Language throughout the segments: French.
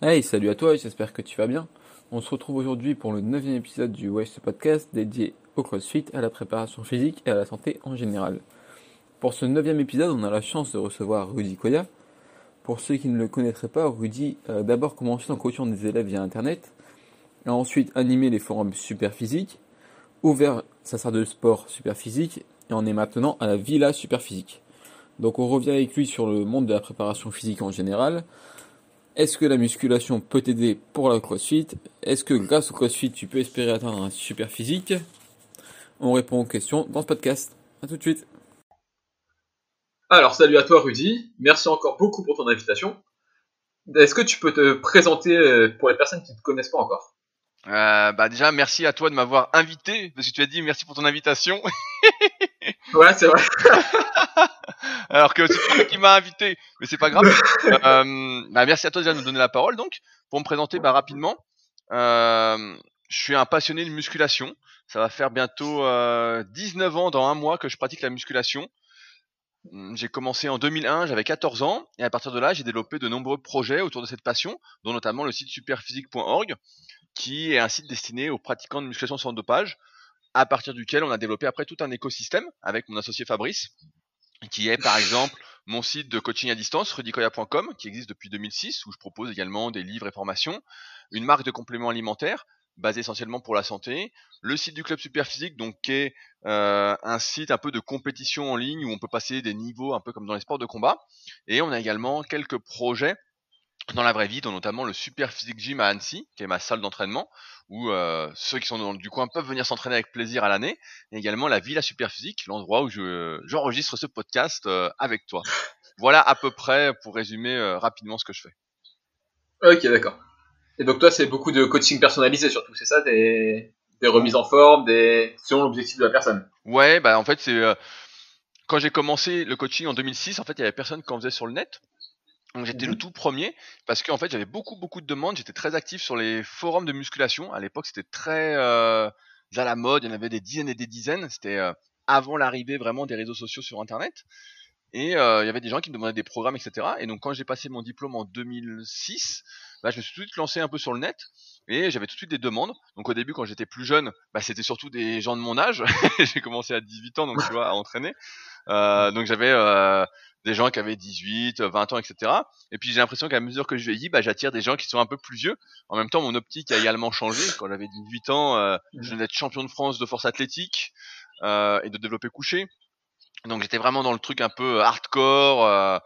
Hey, salut à toi, j'espère que tu vas bien. On se retrouve aujourd'hui pour le neuvième épisode du West Podcast dédié au CrossFit, à la préparation physique et à la santé en général. Pour ce neuvième épisode, on a la chance de recevoir Rudy Koya. Pour ceux qui ne le connaîtraient pas, Rudy a d'abord commencé en coachant des élèves via Internet, a ensuite animé les forums Super Physique, ouvert sa salle de sport Super Physique et en est maintenant à la Villa Super Physique. Donc on revient avec lui sur le monde de la préparation physique en général, est-ce que la musculation peut t'aider pour la CrossFit? Est-ce que grâce au CrossFit, tu peux espérer atteindre un super physique? On répond aux questions dans ce podcast. A tout de suite. Alors, salut à toi Rudy. Merci encore beaucoup pour ton invitation. Est-ce que tu peux te présenter euh, pour les personnes qui ne te connaissent pas encore? Euh, bah déjà merci à toi de m'avoir invité parce que tu as dit merci pour ton invitation. ouais c'est vrai. Alors que c'est toi qui m'a invité, mais c'est pas grave. euh, bah merci à toi déjà de me donner la parole donc pour me présenter bah, rapidement. Euh, je suis un passionné de musculation. Ça va faire bientôt 19 ans dans un mois que je pratique la musculation. Hum, j'ai commencé en 2001, j'avais 14 ans, et à partir de là, j'ai développé de nombreux projets autour de cette passion, dont notamment le site superphysique.org, qui est un site destiné aux pratiquants de musculation sans dopage, à partir duquel on a développé après tout un écosystème avec mon associé Fabrice, qui est par exemple mon site de coaching à distance, rudicoya.com, qui existe depuis 2006, où je propose également des livres et formations, une marque de compléments alimentaires, basée essentiellement pour la santé, le site du club Superphysique, donc qui est euh, un site un peu de compétition en ligne où on peut passer des niveaux un peu comme dans les sports de combat, et on a également quelques projets dans la vraie vie, dont notamment le Super Physique Gym à Annecy, qui est ma salle d'entraînement, où euh, ceux qui sont dans, du coin peuvent venir s'entraîner avec plaisir à l'année, et également la Villa Super Physique, l'endroit où je, j'enregistre ce podcast euh, avec toi. Voilà à peu près pour résumer euh, rapidement ce que je fais. Ok, d'accord. Et donc toi, c'est beaucoup de coaching personnalisé surtout, c'est ça? Des, des remises en forme, des selon l'objectif de la personne? Ouais, bah en fait c'est quand j'ai commencé le coaching en 2006, en fait il y avait personne qui en faisait sur le net. Donc j'étais le mhm. tout premier parce qu'en fait j'avais beaucoup beaucoup de demandes, j'étais très actif sur les forums de musculation. À l'époque c'était très euh, à la mode, il y en avait des dizaines et des dizaines. C'était euh, avant l'arrivée vraiment des réseaux sociaux sur Internet. Et euh, il y avait des gens qui me demandaient des programmes, etc. Et donc quand j'ai passé mon diplôme en 2006, bah, je me suis tout de suite lancé un peu sur le net et j'avais tout de suite des demandes. Donc au début quand j'étais plus jeune, bah, c'était surtout des gens de mon âge. j'ai commencé à 18 ans donc tu vois à entraîner. Euh, donc j'avais euh, des gens qui avaient 18, 20 ans, etc. Et puis j'ai l'impression qu'à mesure que je vieillis, bah, j'attire des gens qui sont un peu plus vieux. En même temps, mon optique a également changé. Quand j'avais 18 ans, euh, je venais d'être champion de France de force athlétique euh, et de développer couché. Donc j'étais vraiment dans le truc un peu hardcore. Euh,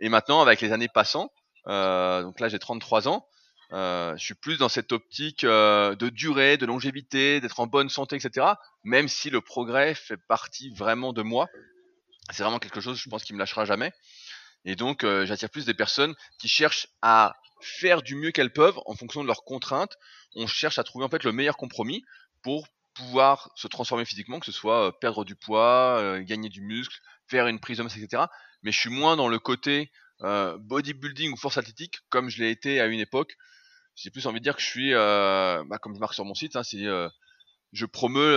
et maintenant, avec les années passant, donc là j'ai 33 ans, euh, je suis plus dans cette optique euh, de durée, de longévité, d'être en bonne santé, etc. Même si le progrès fait partie vraiment de moi c'est vraiment quelque chose, je pense, qui me lâchera jamais. Et donc, euh, j'attire plus des personnes qui cherchent à faire du mieux qu'elles peuvent en fonction de leurs contraintes. On cherche à trouver en fait le meilleur compromis pour pouvoir se transformer physiquement, que ce soit euh, perdre du poids, euh, gagner du muscle, faire une prise de masse, etc. Mais je suis moins dans le côté bodybuilding ou force athlétique comme je l'ai été à une époque. J'ai plus envie de dire que je suis, bah, comme je marque sur mon site, hein, c'est je promeux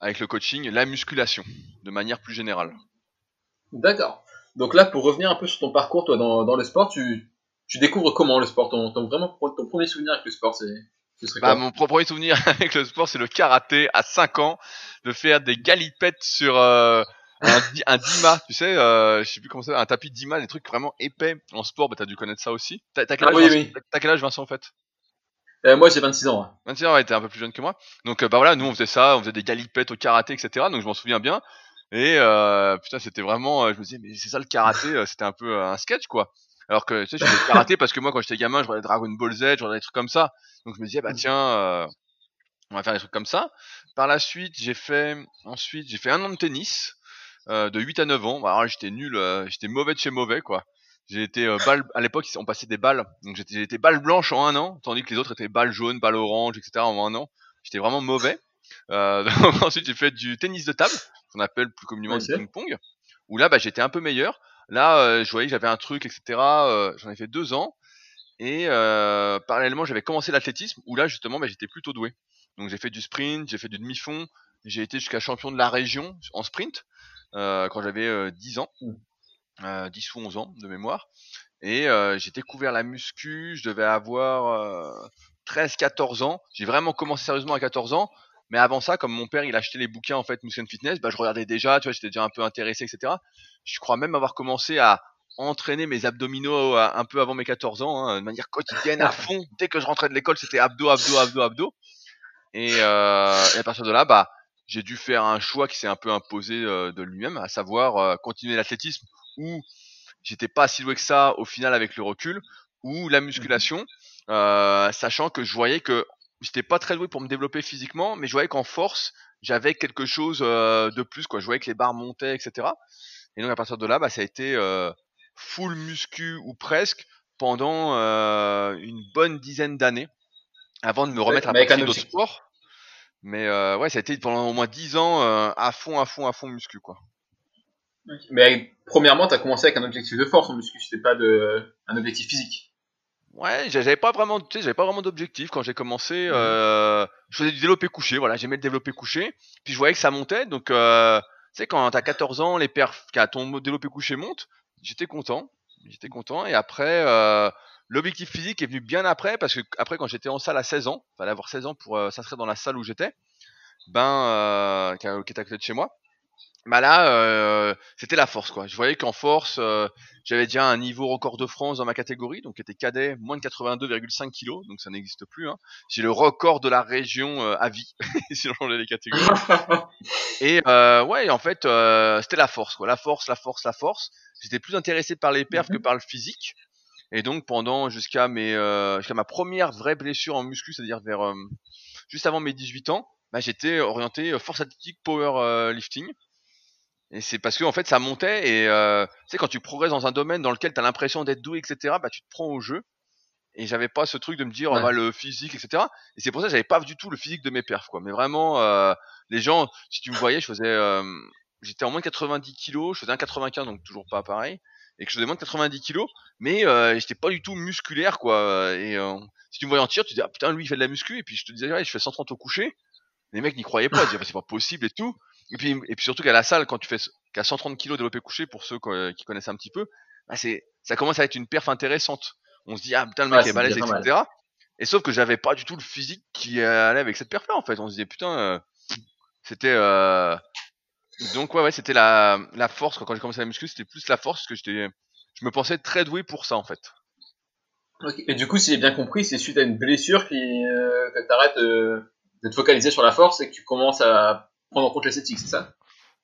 avec le coaching, la musculation, de manière plus générale. D'accord. Donc là, pour revenir un peu sur ton parcours, toi, dans, dans le sport, tu, tu découvres comment le sport? Ton, ton, vraiment, ton premier souvenir avec le sport, c'est bah, mon premier souvenir avec le sport, c'est le karaté à 5 ans, de faire des galipettes sur euh, un, un dima, tu sais, euh, je sais plus comment ça, un tapis dima, des trucs vraiment épais en sport. Bah, t'as dû connaître ça aussi. T'as quel, ah, oui, oui. quel âge, Vincent, en fait? Euh, moi j'ai 26 ans. 26 ans, ouais, t'es un peu plus jeune que moi. Donc euh, bah voilà, nous on faisait ça, on faisait des galipettes au karaté, etc. Donc je m'en souviens bien. Et euh, putain, c'était vraiment, euh, je me disais, mais c'est ça le karaté, euh, c'était un peu un sketch quoi. Alors que tu sais, je faisais karaté parce que moi quand j'étais gamin, je regardais Dragon Ball Z, je regardais des trucs comme ça. Donc je me disais, bah tiens, on va faire des trucs comme ça. Par la suite, j'ai fait, ensuite, j'ai fait un an de tennis. De 8 à 9 ans, bah, alors j'étais nul, j'étais mauvais de chez mauvais quoi. J'ai été euh, balle à l'époque on passait des balles, donc j'étais été balle blanche en un an, tandis que les autres étaient balle jaune, balle orange, etc. en un an. J'étais vraiment mauvais. Euh, ensuite j'ai fait du tennis de table, qu'on appelle plus communément du ping-pong, où là bah, j'étais un peu meilleur. Là euh, je voyais que j'avais un truc, etc. Euh, J'en ai fait deux ans. Et euh, parallèlement j'avais commencé l'athlétisme, où là justement bah, j'étais plutôt doué. Donc j'ai fait du sprint, j'ai fait du demi-fond, j'ai été jusqu'à champion de la région en sprint quand j'avais 10 ans. Mmh. 10 euh, ou 11 ans de mémoire. Et euh, j'ai découvert la muscu, je devais avoir 13-14 ans. J'ai vraiment commencé sérieusement à 14 ans. Mais avant ça, comme mon père, il achetait les bouquins en fait Muscle Fitness, bah, je regardais déjà, tu vois, j'étais déjà un peu intéressé, etc. Je crois même avoir commencé à entraîner mes abdominaux un peu avant mes 14 ans, hein, de manière quotidienne à fond. Dès que je rentrais de l'école, c'était abdos, abdos, abdos, abdos. Et, euh, et, à partir de là, bah, j'ai dû faire un choix qui s'est un peu imposé euh, de lui-même, à savoir euh, continuer l'athlétisme où j'étais pas si doué que ça au final avec le recul, ou la musculation, euh, sachant que je voyais que j'étais pas très doué pour me développer physiquement, mais je voyais qu'en force, j'avais quelque chose de plus, quoi. Je voyais que les barres montaient, etc. Et donc à partir de là, bah, ça a été full muscu ou presque pendant une bonne dizaine d'années avant de me remettre à pratiquer d'autres sports. Mais euh, ouais, ça a été pendant au moins 10 ans euh, à fond, à fond, à fond muscu quoi. Mais premièrement, tu as commencé avec un objectif de force en muscu, c'était pas de un objectif physique. Ouais, j'avais pas vraiment, tu sais, j'avais pas vraiment d'objectif quand j'ai commencé. Mhm. Euh, je faisais du développé couché, voilà, j'aimais le développé couché. Puis je voyais que ça montait, donc euh, tu sais, quand t'as 14 ans, les perfs, quand ton développé couché monte, j'étais content, j'étais content. Et après, euh, L'objectif physique est venu bien après, parce que après, quand j'étais en salle à 16 ans, fallait avoir 16 ans pour euh, s'inscrire dans la salle où j'étais, ben, euh, qui, était à côté de chez moi. Bah là, euh, c'était la force, quoi. Je voyais qu'en force, euh, j'avais déjà un niveau record de France dans ma catégorie, donc qui était cadet, moins de 82,5 kg, donc ça n'existe plus. Hein. J'ai le record de la région à vie, si on les catégories. Et ouais, en fait, c'était la force, quoi. La force, la force, la force. J'étais plus intéressé par les perfs que mhm. par le physique. Et donc pendant jusqu'à mes euh, jusqu'à ma première vraie blessure en muscu, c'est-à-dire vers euh, juste avant mes 18 ans, bah, j'étais orienté euh, force athlétique power lifting. Et c'est parce que en fait ça montait et tu sais quand tu progresses dans un domaine dans lequel tu as l'impression d'être doué etc bah tu te prends au jeu. Et j'avais pas ce truc de me dire bah, le physique etc et c'est pour ça que j'avais pas du tout le physique de mes perfs quoi. Mais vraiment les gens si tu me voyais je faisais j'étais en moins de 90 kilos je faisais un 95 donc toujours pas pareil et que je faisais moins de 90 kilos, mais euh, j'étais pas du tout musculaire quoi. Et euh, si tu me voyais en tir, tu dis ah putain lui il fait de la muscu et puis je te disais ouais, je fais 130 au coucher. Les mecs n'y croyaient pas, ils disaient bah, c'est pas possible et tout. Et puis et puis surtout qu'à la salle quand tu fais qu'à 130 kilos développé couché pour ceux qui connaissent un petit peu, bah c'est ça commence à être une perf intéressante. On se dit ah putain le mec est balèze etc. Et sauf que j'avais pas du tout le physique qui allait avec cette perf là en fait. On se disait putain euh, c'était euh, donc ouais, ouais c'était la, la force. Quand j'ai commencé la muscu, c'était plus la force que j'étais, je me pensais très doué pour ça en fait. Et du coup, si j'ai bien compris, c'est suite à une blessure qui, euh, que tu arrêtes euh, de te focaliser sur la force et que tu commences à prendre en compte l'esthétique, c'est ça?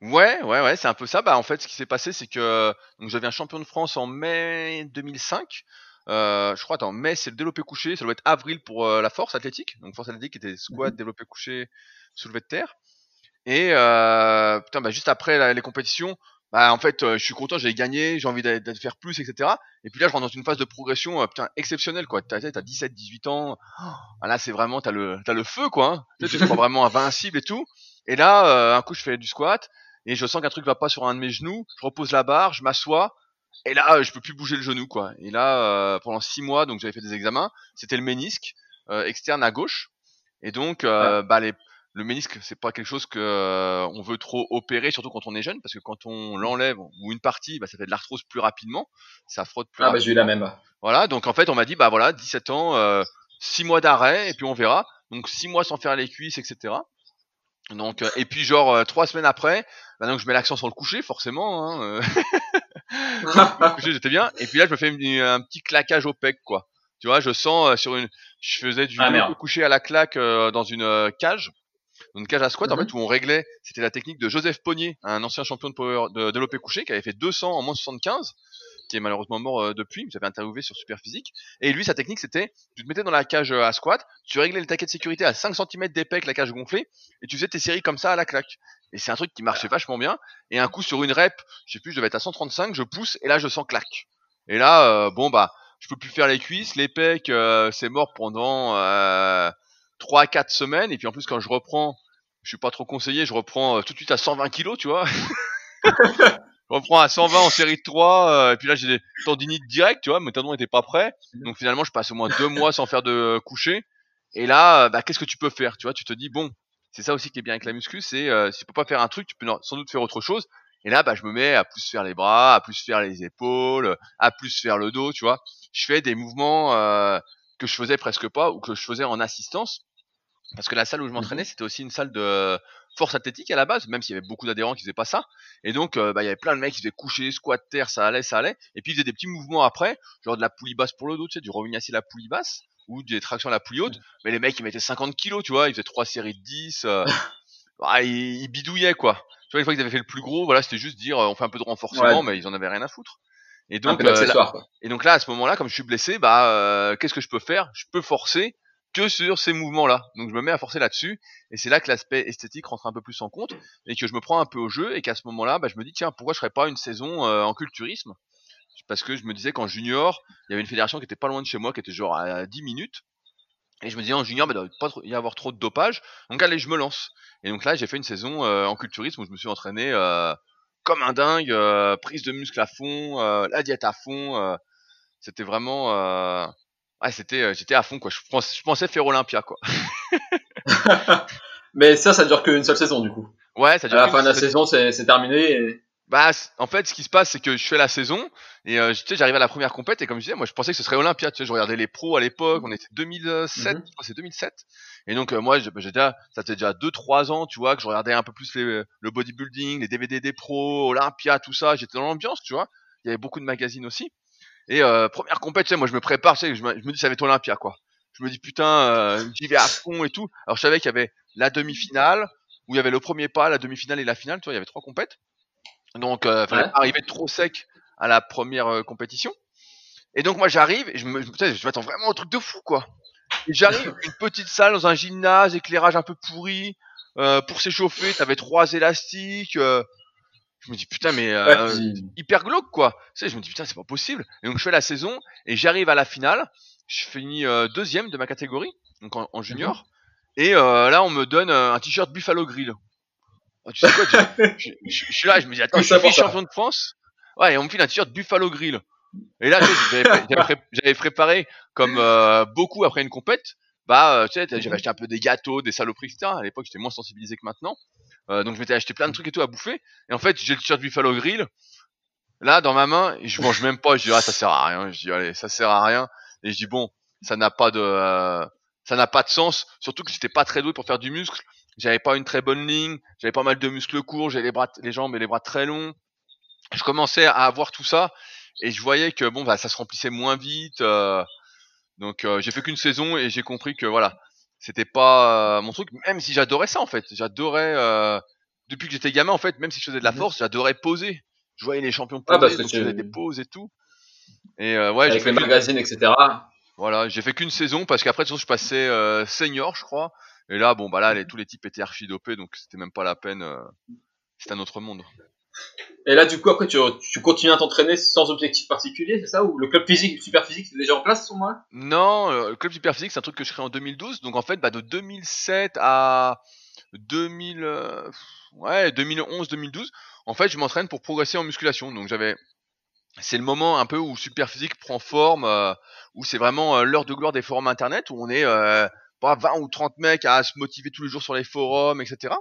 Ouais, ouais, ouais, c'est un peu ça. Bah en fait, ce qui s'est passé, c'est que donc je deviens champion de France en mai 2005. Euh, je crois, attends, mai c'est le développé couché, ça doit être avril pour euh, la force athlétique. Donc force athlétique était squat, mhm. développé couché, soulevé de terre. Et euh, putain, bah, juste après les compétitions, bah, en fait, euh, je suis content, j'ai gagné, j'ai envie de faire plus, etc. Et puis là, je rentre dans une phase de progression euh, putain, exceptionnelle, quoi. T'as, t'as 17, 18 ans. Oh, là, c'est vraiment, t'as le, t'as le feu, quoi. Hein. Tu te crois vraiment invincible et tout. Et là, euh, un coup, je fais du squat et je sens qu'un truc va pas sur un de mes genoux. Je repose la barre, je m'assois. Et là, je peux plus bouger le genou, quoi. Et là, pendant six mois, donc j'avais fait des examens. C'était le ménisque externe à gauche. Et donc, bah, les, le ménisque, c'est pas quelque chose que euh, on veut trop opérer, surtout quand on est jeune, parce que quand on l'enlève ou une partie, bah, ça fait de l'arthrose plus rapidement, ça frotte plus. Ah bah j'ai eu la même. Voilà, donc en fait on m'a dit bah voilà, 17 ans, euh, 6 mois d'arrêt et puis on verra. Donc 6 mois sans faire les cuisses, etc. Donc euh, et puis genre euh, trois semaines après, bah donc je mets l'accent sur le coucher forcément. Hein, le coucher j'étais bien. Et puis là je me fais un petit claquage au pec quoi. Tu vois, je sens sur une, je faisais du ah, coucher à la claque dans une cage une cage à squat en mhm. fait où on réglait, c'était la technique de Joseph Pognier, un ancien champion de power de développé couché qui avait fait 200 en moins 75 qui est malheureusement mort euh, depuis, j'avais interviewé sur Superphysique. Et lui, sa technique, c'était, tu te mettais dans la cage euh, à squat, tu réglais le taquet de sécurité à 5 cm d'épais la cage gonflée, et tu faisais tes séries comme ça à la claque. Et c'est un truc qui marchait vachement bien. Et un coup sur une rep, je sais plus, je devais être à 135, je pousse, et là, je sens claque. Et là, euh, bon, bah, je peux plus faire les cuisses, les pecs, c'est mort pendant euh, 3-4 semaines, et puis en plus, quand je reprends, je suis pas trop conseillé, je reprends euh, tout de suite à 120 kilos, tu vois. je reprends à 120 en série de 3, euh, et puis là j'ai des tendinites directes, tu vois, mes tendons n'étaient pas prêts. Donc finalement je passe au moins deux mois sans faire de coucher. Et là, euh, bah, qu'est-ce que tu peux faire Tu vois, tu te dis, bon, c'est ça aussi qui est bien avec la muscu, c'est si tu peux pas faire un truc, tu peux sans doute faire autre chose. Et là, bah, je me mets à plus faire les bras, à plus faire les épaules, à plus faire le dos, tu vois. Je fais des mouvements euh, que je faisais presque pas ou que je faisais en assistance. Parce que la salle où je m'entraînais, c'était aussi une salle de force athlétique à la base, même s'il y avait beaucoup d'adhérents qui faisaient pas ça. Et donc, euh, bah, il y avait plein de mecs qui faisaient coucher, squat, terre, ça allait, ça allait. Et puis, ils faisaient des petits mouvements après, genre de la poulie basse pour le dos, tu sais, du revenu à la poulie basse, ou des tractions à la poulie haute. Mais les mecs, ils mettaient 50 kilos, tu vois, ils faisaient trois séries de 10. Euh, bah, ils, ils, bidouillaient, quoi. Tu vois, une fois qu'ils avaient fait le plus gros, voilà, c'était juste dire, euh, on fait un peu de renforcement, mais ils en avaient rien à foutre. Et donc, euh, là, et donc là, à ce moment-là, comme je suis blessé, bah, euh, qu'est-ce que je peux faire? Je peux forcer que sur ces mouvements-là. Donc je me mets à forcer là-dessus, et c'est là que l'aspect esthétique rentre un peu plus en compte, et que je me prends un peu au jeu, et qu'à ce moment-là, bah, je me dis tiens, pourquoi je ferais pas une saison euh, en culturisme? Parce que je me disais qu'en junior, il y avait une fédération qui était pas loin de chez moi, qui était genre à 10 minutes, et je me disais en junior, bah, il doit pas y avoir trop de dopage, donc allez, je me lance. Et donc là, j'ai fait une saison en culturisme où je me suis entraîné comme un dingue, prise de muscle à fond, la diète à fond. c'était vraiment Ouais, c'était, euh, j'étais à fond quoi. Je, je pensais faire Olympia quoi. Mais ça, ça dure qu'une seule saison du coup. Ouais, ça dure. À la fin de la saison, c'est terminé. Et... Bah, en fait, ce qui se passe, c'est que je fais la saison et euh, tu sais, j'arrive à la première compète et comme je disais, moi, je pensais que ce serait Olympia. Tu sais, je regardais les pros à l'époque. On était 2007, mm c'est 2007. Et donc euh, moi, bah, j'étais, ça faisait déjà 2-3 ans, tu vois, que je regardais un peu plus les, le bodybuilding, les DVD des pros, Olympia, tout ça. J'étais dans l'ambiance, tu vois. Il y avait beaucoup de magazines aussi. Et euh, première compète, tu sais, moi je me prépare, tu sais, je me, je me dis ça va être Olympia quoi. Je me dis putain, euh, j'y vais à fond et tout. Alors je savais qu'il y avait la demi-finale, où il y avait le premier pas, la demi-finale et la finale, tu vois, il y avait trois compètes. Donc euh, fallait pas arriver trop sec à la première euh, compétition. Et donc moi j'arrive et je me, je, je m'attends vraiment au truc de fou quoi. Et j'arrive une petite salle dans un gymnase, éclairage un peu pourri. Euh, pour s'échauffer, t'avais trois élastiques. Euh, je me dis putain mais euh, hyper glauque quoi. Tu sais, je me dis putain c'est pas possible. Et donc je fais la saison et j'arrive à la finale. Je finis euh, deuxième de ma catégorie, donc en, junior. Mhm. Et euh, là on me donne un t-shirt Buffalo Grill. Oh, tu sais quoi je, je, suis là, je me dis attends, je suis champion de France. Ouais, et on me file un t-shirt Buffalo Grill. Et là j'avais préparé comme euh, beaucoup après une compète. Bah, tu sais, j'avais acheté un peu des gâteaux, des saloperies, etc. À l'époque, j'étais moins sensibilisé que maintenant. Euh, donc je m'étais acheté plein de trucs et tout à bouffer. Et en fait, j'ai le t-shirt Buffalo Grill. Là, dans ma main, je mange même pas. Je dis ah ça sert à rien. Je dis allez, ça sert à rien. Et je dis bon, ça n'a pas de, euh, ça n'a pas de sens. Surtout que j'étais pas très doué pour faire du muscle. J'avais pas une très bonne ligne. J'avais pas mal de muscles courts. J'avais les bras, les jambes et les bras très longs. Je commençais à avoir tout ça et je voyais que bon bah ça se remplissait moins vite. Euh, donc euh, j'ai fait qu'une saison et j'ai compris que voilà, c'était pas euh, mon truc même si j'adorais ça en fait j'adorais depuis que j'étais gamin en fait même si je faisais de la mhm. force j'adorais poser je voyais les champions poser ah, donc je faisais des poses et tout et ouais avec les magazines etc voilà j'ai fait qu'une saison parce qu'après je passais euh, senior je crois et là bon bah là les, tous les types étaient archi dopés donc c'était même pas la peine euh, c'était un autre monde et là, du coup, après, tu, tu continues à t'entraîner sans objectif particulier, c'est ça? Ou le club physique, super physique, c'est déjà en place, sur moi Non, euh, le club super physique, c'est un truc que je crée en 2012. Donc, en fait, bah, de 2007 à 2000, euh, ouais, 2011, 2012, en fait, je m'entraîne pour progresser en musculation. Donc, j'avais, c'est le moment un peu où super physique prend forme, euh, où c'est vraiment l'heure de gloire des forums internet, où on est pas 20 ou 30 mecs à se motiver tous les jours sur les forums, etc.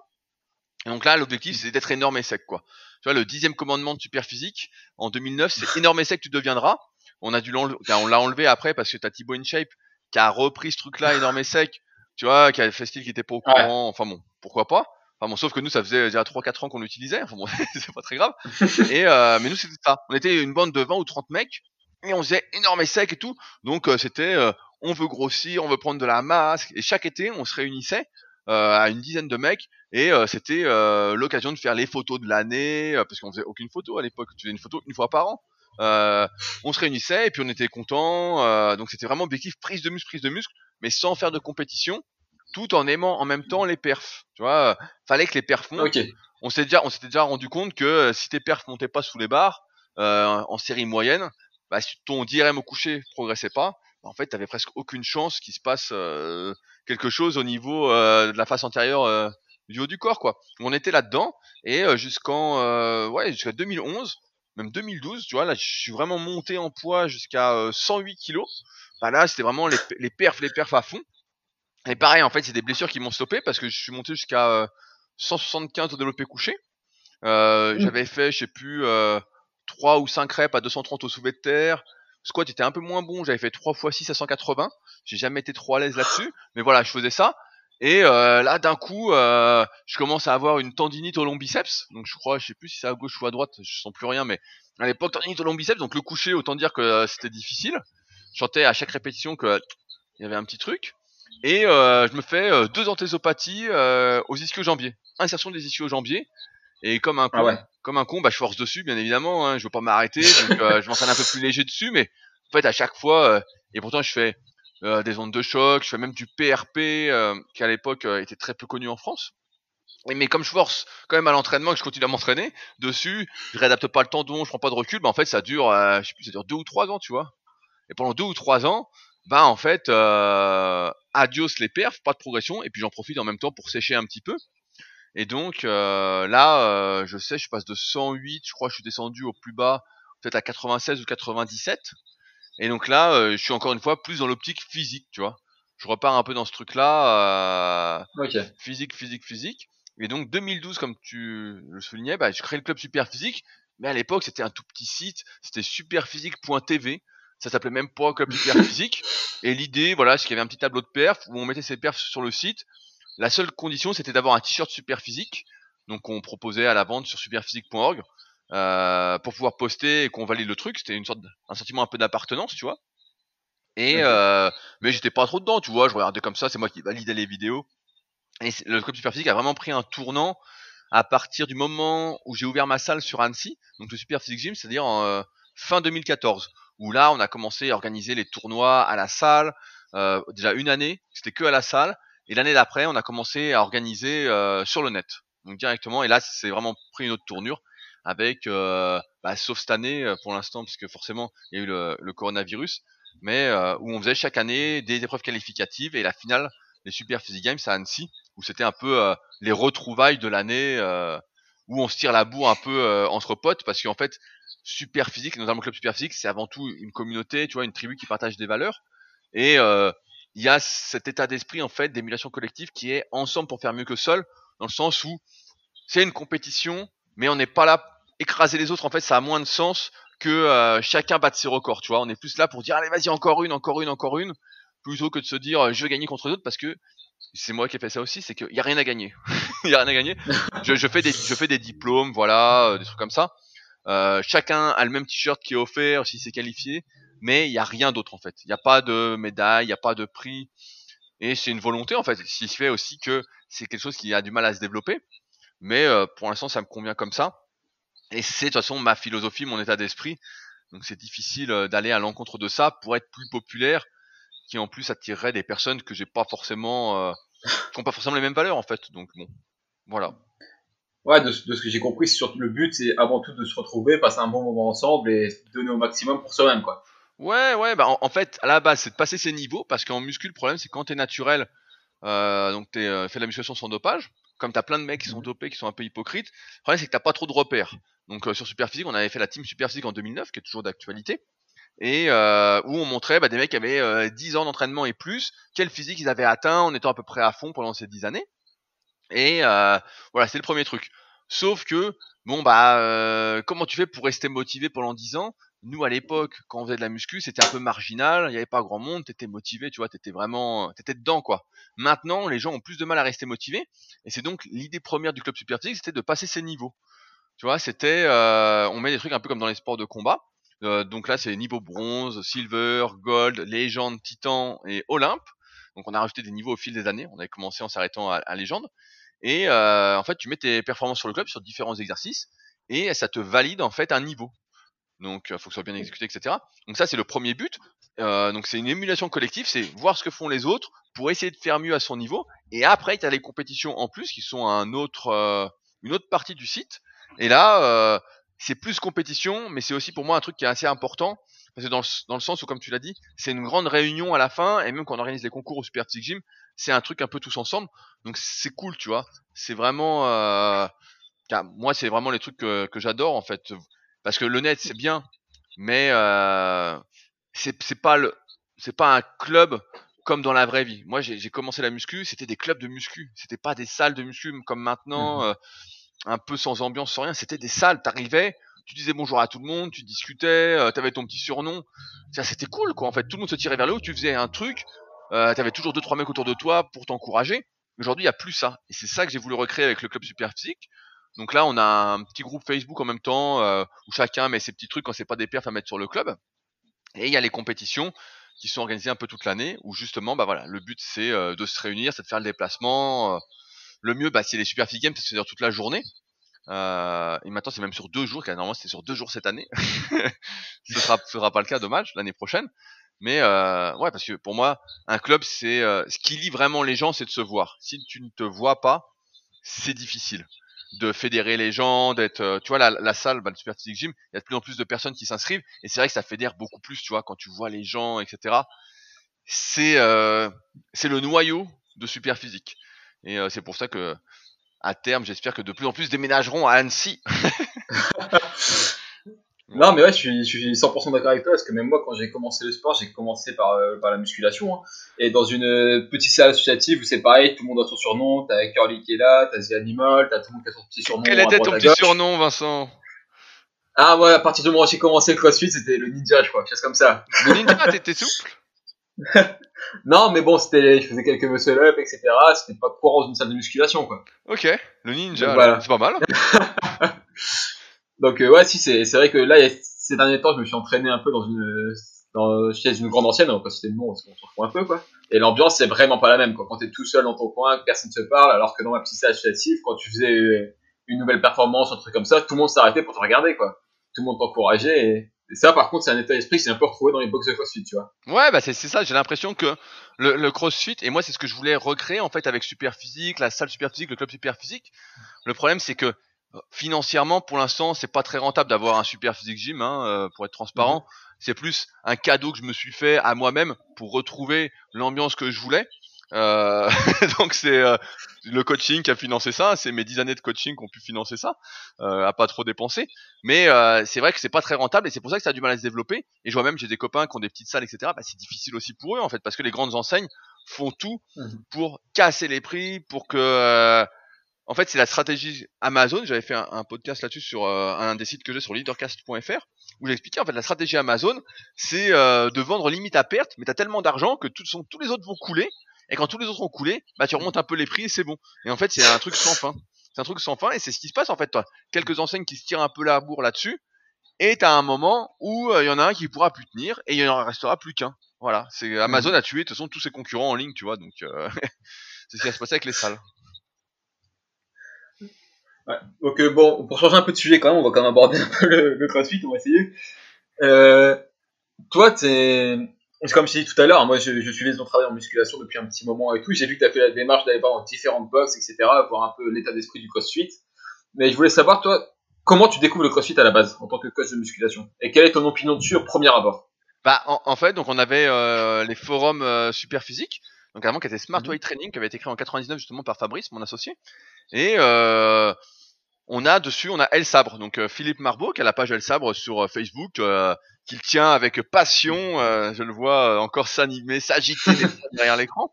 Et donc là, l'objectif, c'est d'être énorme et sec, quoi. Tu vois, le dixième commandement de Superphysique, en 2009, c'est énorme et sec, tu deviendras. On a dû l'enlever, on l'a enlevé après parce que t'as Thibaut InShape qui a repris ce truc-là, énorme et sec, tu vois, qui a fait style qui était pas au courant. Enfin bon, pourquoi pas. Enfin bon, sauf que nous, ça faisait déjà 3-4 ans qu'on l'utilisait. Enfin bon, c'est pas très grave. Et, euh, mais nous, c'était ça. On était une bande de 20 ou 30 mecs et on faisait énorme et sec et tout. Donc, euh, c'était, euh, on veut grossir, on veut prendre de la masse. Et chaque été, on se réunissait euh, à une dizaine de mecs. Et euh, c'était euh, l'occasion de faire les photos de l'année parce qu'on faisait aucune photo à l'époque. Tu faisais une photo une fois par an. On se réunissait et puis on était content donc c'était vraiment objectif prise de muscle prise de muscle mais sans faire de compétition tout en aimant en même temps les perfs. Tu vois fallait que les perfs montent. On s'était déjà on s'était déjà rendu compte que si tes perfs montaient pas sous les barres en série moyenne bah, si ton DRM au coucher progressait pas en fait, tu avais presque aucune chance qu'il se passe euh, quelque chose au niveau euh, de la face antérieure euh, du haut du corps, quoi. On était là-dedans et jusqu'en ouais jusqu'à 2011, même 2012, tu vois, là, je suis vraiment monté en poids jusqu'à 108 kilos. Bah là, c'était vraiment les, les perfs, les perfs à fond. Et pareil, en fait, c'est des blessures qui m'ont stoppé parce que je suis monté jusqu'à 175 au développé couché. Euh, Mm. J'avais fait, je sais plus, euh, 3 ou 5 reps à 230 au soulevé de terre. Squat était un peu moins bon, j'avais fait 3 x 6 à 180. J'ai jamais été trop à l'aise là-dessus, mais voilà, je faisais ça. Et euh, là, d'un coup, euh, je commence à avoir une tendinite au long biceps. Donc je crois, je sais plus si c'est à gauche ou à droite, je sens plus rien, mais à l'époque, tendinite au long biceps, donc le coucher, autant dire que euh, c'était difficile. Je à chaque répétition que il y avait un petit truc. Et je me fais deux anthésopathies euh, aux ischio-jambiers. Insertion des ischio-jambiers. Et comme un con, Ah ouais. comme un con, bah, je force dessus, bien évidemment. Hein, je veux pas m'arrêter, donc euh, je m'entraîne un peu plus léger dessus. Mais en fait, à chaque fois, euh, et pourtant, je fais euh, des ondes de choc, je fais même du PRP, euh, qui à l'époque était très peu connu en France. Et mais comme je force quand même à l'entraînement et que je continue à m'entraîner dessus, je réadapte pas le tendon, je prends pas de recul, bah en fait ça dure, je sais plus, ça dure deux ou trois ans, tu vois. Et pendant deux ou trois ans, bah en fait, adios les perfs, pas de progression, et puis j'en profite en même temps pour sécher un petit peu. Et donc euh, là, euh, je sais, je passe de 108, je crois, que je suis descendu au plus bas, peut-être à 96 ou 97. Et donc là, euh, je suis encore une fois plus dans l'optique physique, tu vois. Je repars un peu dans ce truc-là, euh, Ok. physique, physique, physique. Et donc 2012, comme tu le soulignais, bah, je crée le club Super Physique. Mais à l'époque, c'était un tout petit site, c'était superphysique.tv. Ça s'appelait même pas Club Super Physique. Et l'idée, voilà, c'est qu'il y avait un petit tableau de perfs où on mettait ses perfs sur le site. La seule condition, c'était d'avoir un t-shirt Super Physique. Donc on proposait à la vente sur superphysique.org euh, pour pouvoir poster et qu'on valide le truc. C'était une sorte, un sentiment un peu d'appartenance, tu vois. Et euh, mais j'étais pas trop dedans, tu vois. Je regardais comme ça, c'est moi qui validais les vidéos. Et le club Superphysique a vraiment pris un tournant à partir du moment où j'ai ouvert ma salle sur Annecy, donc le Super Physique Gym, c'est-à-dire en euh, fin 2014, où là on a commencé à organiser les tournois à la salle. euh, déjà une année, c'était que à la salle, et l'année d'après on a commencé à organiser euh, sur le net, donc directement. Et là c'est vraiment pris une autre tournure avec, euh, bah, sauf cette année euh, pour l'instant, parce que forcément il y a eu le, le coronavirus, mais euh, où on faisait chaque année des épreuves qualificatives. Et la finale des Super Physique Games à Annecy, où c'était un peu euh, les retrouvailles de l'année euh, où on se tire la bourre un peu entre potes. Parce qu'en fait super physique notamment le club super physique c'est avant tout une communauté tu vois une tribu qui partage des valeurs. Et il y a cet état d'esprit en fait d'émulation collective qui est ensemble pour faire mieux que seul dans le sens où c'est une compétition mais on n'est pas là écraser les autres en fait ça a moins de sens que euh, chacun batte ses records tu vois on est plus là pour dire allez vas-y encore une encore une encore une plutôt que de se dire euh, je vais gagner contre les autres parce que c'est moi qui ai fait ça aussi, c'est qu'il y a rien à gagner. Il y a rien à gagner. Je, fais des, je fais des diplômes, voilà, euh, des trucs comme ça. Chacun a le même t-shirt qui est offert si c'est qualifié, mais il y a rien d'autre en fait. Il n'y a pas de médaille, il n'y a pas de prix, et c'est une volonté en fait. Ce qui fait aussi que c'est quelque chose qui a du mal à se développer, mais euh, pour l'instant ça me convient comme ça. Et c'est de toute façon ma philosophie, mon état d'esprit. Donc c'est difficile euh, d'aller à l'encontre de ça pour être plus populaire, qui en plus attirerait des personnes que j'ai pas forcément, euh, qui ont pas forcément les mêmes valeurs en fait. Donc bon, voilà. Ouais, de, ce- que j'ai compris, le but, c'est avant tout de se retrouver, passer un bon moment ensemble et donner au maximum pour soi-même, quoi. Ouais, ouais, bah en, en fait, à la base, c'est de passer ses niveaux, parce qu'en muscu, le problème, c'est quand t'es naturel, euh, donc t'es euh, fait de la musculation sans dopage, comme t'as plein de mecs qui sont dopés, qui sont un peu hypocrites, le problème, c'est que t'as pas trop de repères. Donc euh, sur Superphysique, on avait fait la team Superphysique en 2009, qui est toujours d'actualité, et euh, où on montrait bah, des mecs qui avaient euh, 10 ans d'entraînement et plus, quel physique ils avaient atteint en étant à peu près à fond pendant ces 10 années. Et euh, voilà, c'est le premier truc. Sauf que, bon, bah, comment tu fais pour rester motivé pendant 10 ans Nous, à l'époque, quand on faisait de la muscu, c'était un peu marginal, il n'y avait pas grand monde, t'étais motivé, tu vois, t'étais vraiment, t'étais dedans, quoi. Maintenant, les gens ont plus de mal à rester motivés, et c'est donc l'idée première du club Super c'était de passer ces niveaux. Tu vois, c'était, euh, on met des trucs un peu comme dans les sports de combat. Euh, donc là, c'est niveau bronze, silver, gold, légende, titan et olympe. Donc on a rajouté des niveaux au fil des années. On avait commencé en s'arrêtant à, à légende. Et euh, en fait, tu mets tes performances sur le club sur différents exercices et ça te valide en fait un niveau. Donc, il faut que ce soit bien exécuté, etc. Donc ça, c'est le premier but. Euh, donc c'est une émulation collective, c'est voir ce que font les autres pour essayer de faire mieux à son niveau. Et après, tu as les compétitions en plus qui sont un autre, euh, une autre partie du site. Et là, euh, c'est plus compétition, mais c'est aussi pour moi un truc qui est assez important. Parce que dans le, dans le sens où, comme tu l'as dit, c'est une grande réunion à la fin, et même quand on organise les concours au Super Physique Gym, c'est un truc un peu tous ensemble. Donc c'est cool, tu vois. C'est vraiment... Euh, moi, c'est vraiment les trucs que, que j'adore, en fait. Parce que le net, c'est bien, mais euh, c'est pas le c'est pas un club comme dans la vraie vie. Moi, j'ai commencé la muscu, c'était des clubs de muscu, c'était pas des salles de muscu comme maintenant. Mhm. euh, un peu sans ambiance, sans rien. C'était des salles. T'arrivais, tu disais bonjour à tout le monde, tu discutais, tu t'avais ton petit surnom. C'était cool, quoi. En fait, tout le monde se tirait vers le haut. Tu faisais un truc, euh, t'avais toujours deux trois mecs autour de toi pour t'encourager. Aujourd'hui, il y a plus ça. Et c'est ça que j'ai voulu recréer avec le club super physique. Donc là, on a un petit groupe Facebook en même temps euh, où chacun met ses petits trucs quand c'est pas des perfs à mettre sur le club. Et il y a les compétitions qui sont organisées un peu toute l'année où justement, bah voilà, le but c'est euh, de se réunir, c'est de faire le déplacement. Euh, le mieux, bah, c'est les super games, c'est toute la journée. Euh, et maintenant, c'est même sur deux jours, car normalement c'était sur deux jours cette année. Ce sera, sera pas le cas, dommage, l'année prochaine. Mais euh, ouais, parce que pour moi, un club, c'est ce qui lie vraiment les gens, c'est de se voir. Si tu ne te vois pas, c'est difficile de fédérer les gens, d'être, euh, tu vois, la, la salle, bah, le Super Physique Gym, il y a de plus en plus de personnes qui s'inscrivent, et c'est vrai que ça fédère beaucoup plus, tu vois, quand tu vois les gens, etc. C'est, euh, c'est le noyau de Super Physique. Et euh, c'est pour ça que, à terme, j'espère que de plus en plus déménageront à Annecy. Non, mais ouais, je suis, je suis 100% d'accord avec toi, parce que même moi, quand j'ai commencé le sport, j'ai commencé par, euh, par la musculation. Hein. Et dans une euh, petite salle associative où c'est pareil, tout le monde a son surnom, t'as Curly qui est là, t'as The Animal, t'as tout le monde qui a son petit surnom. Quel était ton petit surnom, Vincent? Ah ouais, à partir du moment où j'ai commencé le CrossFit, c'était le ninja, je crois, quelque chose comme ça. Le ninja, t'étais souple? Non, mais bon, c'était, je faisais quelques muscle-up, etc. C'était pas courant dans une salle de musculation, quoi. Ok, le ninja, voilà. c'est pas mal. Donc euh, ouais, si c'est c'est vrai que là, ces derniers temps, je me suis entraîné un peu dans une dans, chez une grande ancienne, donc c'était le nom, parce qu'on se retrouve un peu quoi. Et l'ambiance c'est vraiment pas la même quoi. Quand t'es tout seul dans ton coin, que personne se parle, alors que dans ma petite salle associative, quand tu faisais une nouvelle performance, un truc comme ça, tout le monde s'arrêtait pour te regarder quoi. Tout le monde t'encourageait et, ça par contre c'est un état d'esprit que c'est un peu retrouvé dans les box de CrossFit, tu vois. Ouais, bah c'est ça, j'ai l'impression que le, le, CrossFit et moi c'est ce que je voulais recréer en fait avec Super Physique, la salle Super Physique, le club Super Physique. Le problème c'est que financièrement, pour l'instant, c'est pas très rentable d'avoir un super physique gym, hein, euh, pour être transparent. Mhm. C'est plus un cadeau que je me suis fait à moi-même pour retrouver l'ambiance que je voulais. Euh, donc c'est euh, le coaching qui a financé ça, c'est mes dix années de coaching qui ont pu financer ça, euh, à pas trop dépenser. Mais c'est vrai que c'est pas très rentable et c'est pour ça que ça a du mal à se développer. Et je vois même j'ai des copains qui ont des petites salles, etc. Bah, c'est difficile aussi pour eux en fait parce que les grandes enseignes font tout mhm. pour casser les prix, pour que en fait, c'est la stratégie Amazon. J'avais fait un, podcast là-dessus sur euh, un des sites que j'ai sur leadercast.fr où j'expliquais en fait la stratégie Amazon, c'est euh, de vendre limite à perte, mais t'as tellement d'argent que tous, tous les autres vont couler. Et quand tous les autres ont coulé, bah tu remontes un peu les prix et c'est bon. Et en fait, c'est un truc sans fin. C'est un truc sans fin et c'est ce qui se passe en fait. Toi, quelques enseignes qui se tirent un peu la bourre là-dessus. Et t'as un moment où euh, il y en a un qui pourra plus tenir et il en restera plus qu'un. Voilà, c'est Amazon a tué de toute façon tous ses concurrents en ligne, tu vois. Donc c'est ce qui va se passer avec les salles. Ouais. Donc euh, bon, pour changer un peu de sujet quand même, on va quand même aborder un peu le, le CrossFit, on va essayer. Euh, toi, t'es, comme je t'ai dit tout à l'heure, moi je, je suivais ton travail en musculation depuis un petit moment et tout. J'ai vu que tu as fait la démarche d'aller voir dans différentes boxes, etc., voir un peu l'état d'esprit du CrossFit. Mais je voulais savoir, toi, comment tu découvres le CrossFit à la base en tant que coach de musculation? Et quelle est ton opinion dessus au premier abord? Bah, en, en, fait, donc on avait euh, les forums super physiques, donc avant qui était Smart mhm. Weight Training, qui avait été créé en 99 justement par Fabrice, mon associé. Et euh, on a dessus, on a El Sabre, donc euh, Philippe Marbeau qui a la page El Sabre sur euh, Facebook, euh, qu'il tient avec passion. je le vois encore s'animer, s'agiter derrière l'écran.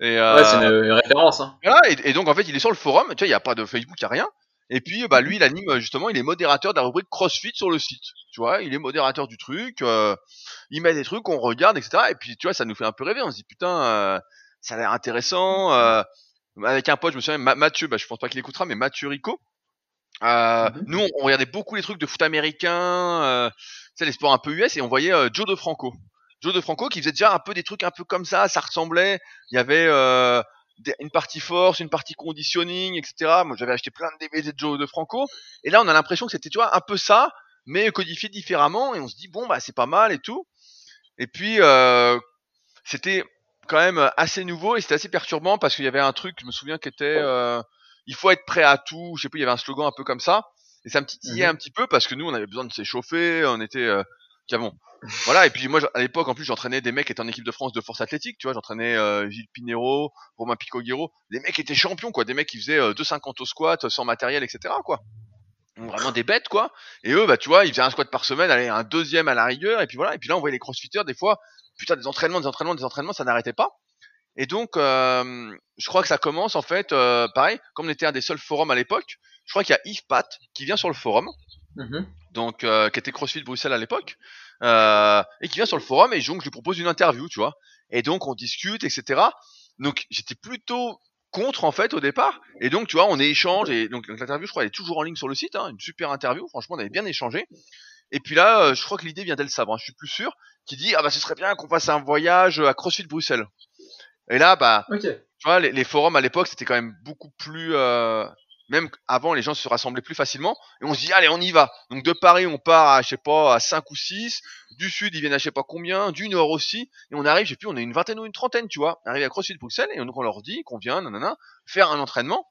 Et, ouais, c'est une, référence. Hein. et, donc en fait, il est sur le forum. Tu vois, il n'y a pas de Facebook, il n'y a rien. Et puis, bah lui, il anime justement, il est modérateur de la rubrique CrossFit sur le site. Tu vois, il est modérateur du truc. il met des trucs, on regarde, etc. Et puis, tu vois, ça nous fait un peu rêver. On se dit putain, ça a l'air intéressant. Avec un pote, je me souviens, Mathieu, bah, je pense pas qu'il écoutera, mais Mathieu Rico, euh, mhm. Nous, on, regardait beaucoup les trucs de foot américain, euh, les sports un peu US, et on voyait euh, Joe de Franco. Joe de Franco qui faisait déjà un peu des trucs un peu comme ça, ça ressemblait. Il y avait euh, une partie force, une partie conditioning, etc. Moi, j'avais acheté plein de DVD de Joe de Franco, et là, on a l'impression que c'était, tu vois, un peu ça, mais codifié différemment, et on se dit bon, bah c'est pas mal et tout. Et puis, euh, c'était quand même assez nouveau et c'était assez perturbant parce qu'il y avait un truc, je me souviens, qui était euh, il faut être prêt à tout. Je sais pas, il y avait un slogan un peu comme ça. Et ça me titillait mhm. un petit peu parce que nous, on avait besoin de s'échauffer. On était, euh, bon. Voilà. Et puis moi, à l'époque, en plus, j'entraînais des mecs qui étaient en équipe de France de force athlétique. Tu vois, j'entraînais euh, Gilles Pinero, Romain Picoguero. Des mecs qui étaient champions, quoi. Des mecs qui faisaient euh, 2,50 au squat, sans matériel, etc. Quoi. Vraiment des bêtes, quoi. Et eux, bah, tu vois, ils faisaient un squat par semaine, un deuxième à la rigueur. Et puis voilà. Et puis là, on voyait les crossfitters des fois. Putain, des entraînements, des entraînements, des entraînements, ça n'arrêtait pas. Et donc, euh, je crois que ça commence en fait, euh, pareil, comme on était un des seuls forums à l'époque, je crois qu'il y a Yves Pat qui vient sur le forum, Mhm. donc euh, qui était CrossFit Bruxelles à l'époque, et qui vient sur le forum et donc je lui propose une interview, tu vois. Et donc on discute, etc. Donc j'étais plutôt contre en fait au départ, et donc tu vois on échange et donc l'interview je crois elle est toujours en ligne sur le site, hein, une super interview, franchement on avait bien échangé. Et puis là euh, je crois que l'idée vient d'El Sabre, hein, je suis plus sûr, qui dit ah bah ce serait bien qu'on fasse un voyage à CrossFit Bruxelles. Et là bah tu vois, les, les forums à l'époque, c'était quand même beaucoup plus. euh, même avant, les gens se rassemblaient plus facilement. Et on se dit, allez, on y va. Donc de Paris, on part à, je sais pas, à 5 ou 6. Du Sud, ils viennent à je sais pas combien. Du Nord aussi. Et on arrive, je sais plus, on est une vingtaine ou une trentaine, tu vois. On arrive à CrossFit Bruxelles. Et donc on leur dit qu'on vient, nanana, faire un entraînement.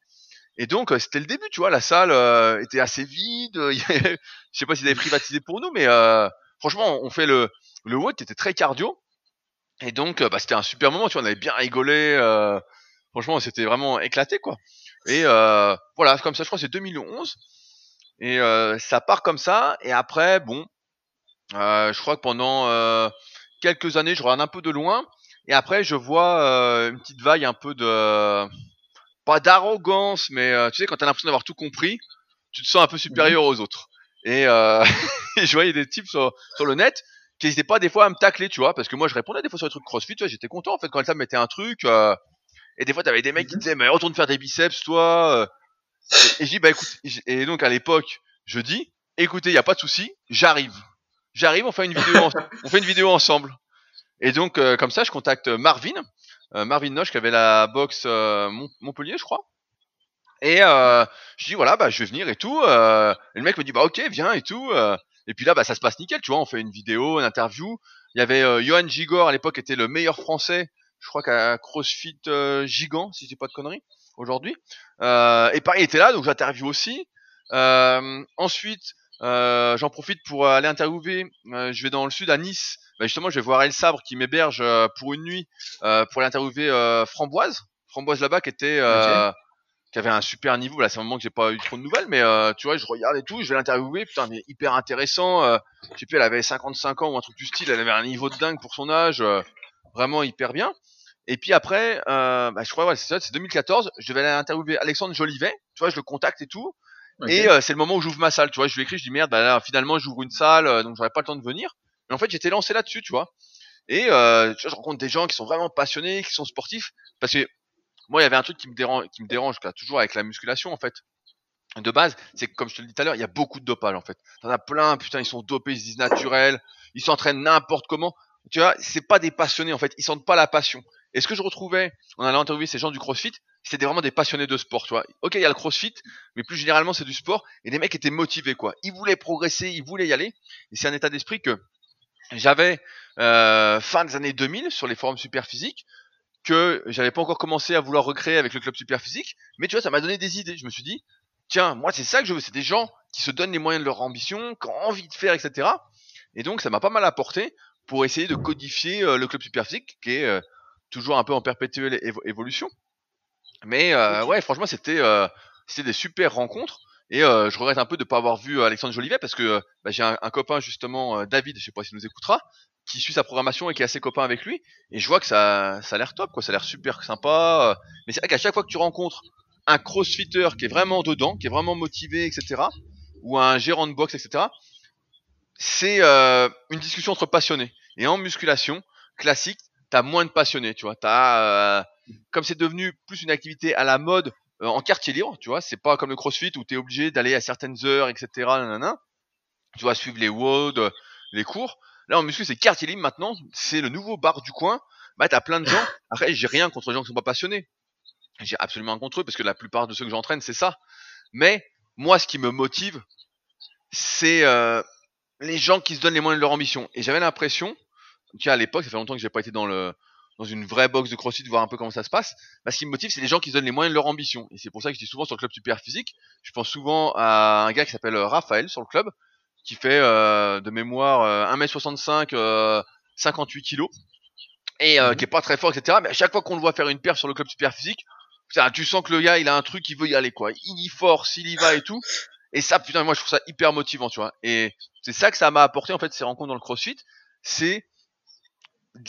Et donc, euh, c'était le début, tu vois. La salle euh, était assez vide. Avait- je sais pas s'ils avaient privatisé pour nous, mais euh, franchement, on fait le, le WOD, était très cardio. Et donc, euh, bah, c'était un super moment, tu vois. On avait bien rigolé. euh, franchement, c'était vraiment éclaté, quoi. Et euh, voilà, comme ça, je crois que c'est 2011. Et euh, ça part comme ça. Et après, bon, euh, je crois que pendant euh, quelques années, je regarde un peu de loin. Et après, je vois euh, une petite vague un peu de... Pas d'arrogance, mais euh, tu sais, quand t'as l'impression d'avoir tout compris, tu te sens un peu supérieur aux autres. Et, euh, et je voyais des types sur, sur le net qui n'hésitaient pas des fois à me tacler, tu vois, parce que moi je répondais des fois sur les trucs CrossFit, tu vois, j'étais content en fait quand ça me mettait un truc. euh, et des fois, t'avais des mecs qui disaient, mais retourne faire des biceps, toi. euh. Et, et je dis, bah écoute, et donc à l'époque, je dis, écoutez, y a pas de souci, j'arrive. J'arrive, on fait une vidéo, on fait une vidéo ensemble. Et donc, euh, comme ça, je contacte Marvin, Marvin Noche, qui avait la boxe euh, Mont- Montpellier, je crois. Et euh, je dis, voilà, bah je vais venir et tout. euh. et le mec me dit, bah ok, viens et tout. euh. et puis là, bah ça se passe nickel, tu vois, on fait une vidéo, une interview. Il y avait euh, Johan Gigor à l'époque, était le meilleur français je crois qu'à CrossFit euh, Gigant, si je dis pas de conneries, aujourd'hui. Euh, et pareil, il était là, donc j'interview aussi. Euh, ensuite, euh, j'en profite pour aller interviewer. euh, je vais dans le sud à Nice. Bah, justement, je vais voir El Sabre qui m'héberge euh, pour une nuit euh, pour aller interviewer euh, Framboise. Framboise là-bas qui était euh, qui avait un super niveau. Là, c'est un moment que j'ai pas eu trop de nouvelles, mais euh, tu vois, je regarde et tout, je vais l'interviewer. Putain, mais hyper intéressant. Euh, je sais plus, elle avait 55 ans ou un truc du style. Elle avait un niveau de dingue pour son âge. euh, vraiment hyper bien. Et puis après, euh, bah, je crois, ouais, c'est ça, c'est 2014. Je devais aller interviewer Alexandre Jolivet. Tu vois, je le contacte et tout. Et euh, c'est le moment où j'ouvre ma salle. Tu vois, je lui écris, je dis merde, bah là, finalement, j'ouvre une salle, euh, donc j'aurais pas le temps de venir. Mais en fait, j'étais lancé là-dessus, tu vois. Et euh, tu vois, je rencontre des gens qui sont vraiment passionnés, qui sont sportifs. Parce que moi, il y avait un truc qui me dérange, qui me dérange toujours avec la musculation, en fait. De base, c'est que, comme je te le dis tout à l'heure, il y a beaucoup de dopage, en fait. T'en as plein, putain, ils sont dopés, ils se disent naturels, ils s'entraînent n'importe comment. Tu vois, c'est pas des passionnés, en fait. Ils sentent pas la passion. Et ce que je retrouvais, en allant interviewer ces gens du CrossFit, c'était vraiment des passionnés de sport, tu vois. Ok, il y a le CrossFit, mais plus généralement, c'est du sport. Et les mecs étaient motivés, quoi. Ils voulaient progresser, ils voulaient y aller. Et c'est un état d'esprit que j'avais euh, fin des années 2000 sur les forums super physiques que j'avais pas encore commencé à vouloir recréer avec le club super physique mais tu vois ça m'a donné des idées je me suis dit tiens moi c'est ça que je veux c'est des gens qui se donnent les moyens de leur ambition qui ont envie de faire etc et donc ça m'a pas mal apporté pour essayer de codifier euh, le club super physique qui est euh, toujours un peu en perpétuelle évo- évolution mais euh, ouais franchement c'était euh, c'était des super rencontres et euh, je regrette un peu de pas avoir vu Alexandre Jolivet parce que bah, j'ai un, un copain justement, David, je sais pas s'il nous écoutera, qui suit sa programmation et qui est assez copain avec lui. Et je vois que ça, ça a l'air top, quoi. Ça a l'air super sympa. Mais c'est vrai qu'à chaque fois que tu rencontres un crossfitter qui est vraiment dedans, qui est vraiment motivé, etc., ou un gérant de boxe, etc., c'est une discussion entre passionnés. Et en musculation classique, t'as moins de passionnés, tu vois. T'as, euh, comme c'est devenu plus une activité à la mode euh, en quartier libre, tu vois, c'est pas comme le crossfit où tu es obligé d'aller à certaines heures, etc. nanana. Tu vas suivre les WOD, les cours. Là, en muscu, c'est quartier libre maintenant, c'est le nouveau bar du coin. Bah, t'as plein de gens. Après, j'ai rien contre les gens qui sont pas passionnés. J'ai absolument rien contre eux parce que la plupart de ceux que j'entraîne, c'est ça. Mais moi, ce qui me motive, c'est euh, les gens qui se donnent les moyens de leur ambition. Et j'avais l'impression, vois, à l'époque, ça fait longtemps que j'ai pas été dans le dans une vraie box de crossfit, voir un peu comment ça se passe. Bah, ce qui me motive, c'est les gens qui se donnent les moyens de leur ambition. Et c'est pour ça que je dis souvent sur le club super physique, je pense souvent à un gars qui s'appelle euh, Raphaël sur le club, qui fait euh, de mémoire euh, 1m65, euh, 58 kilos, et Mhm. qui est pas très fort, etc. Mais à chaque fois qu'on le voit faire une perf sur le club super physique, putain, tu sens que le gars, il a un truc, il veut y aller, quoi. Il y force, il y va et tout. Et ça, putain, moi, je trouve ça hyper motivant, tu vois. Et c'est ça que ça m'a apporté, en fait, ces rencontres dans le crossfit. C'est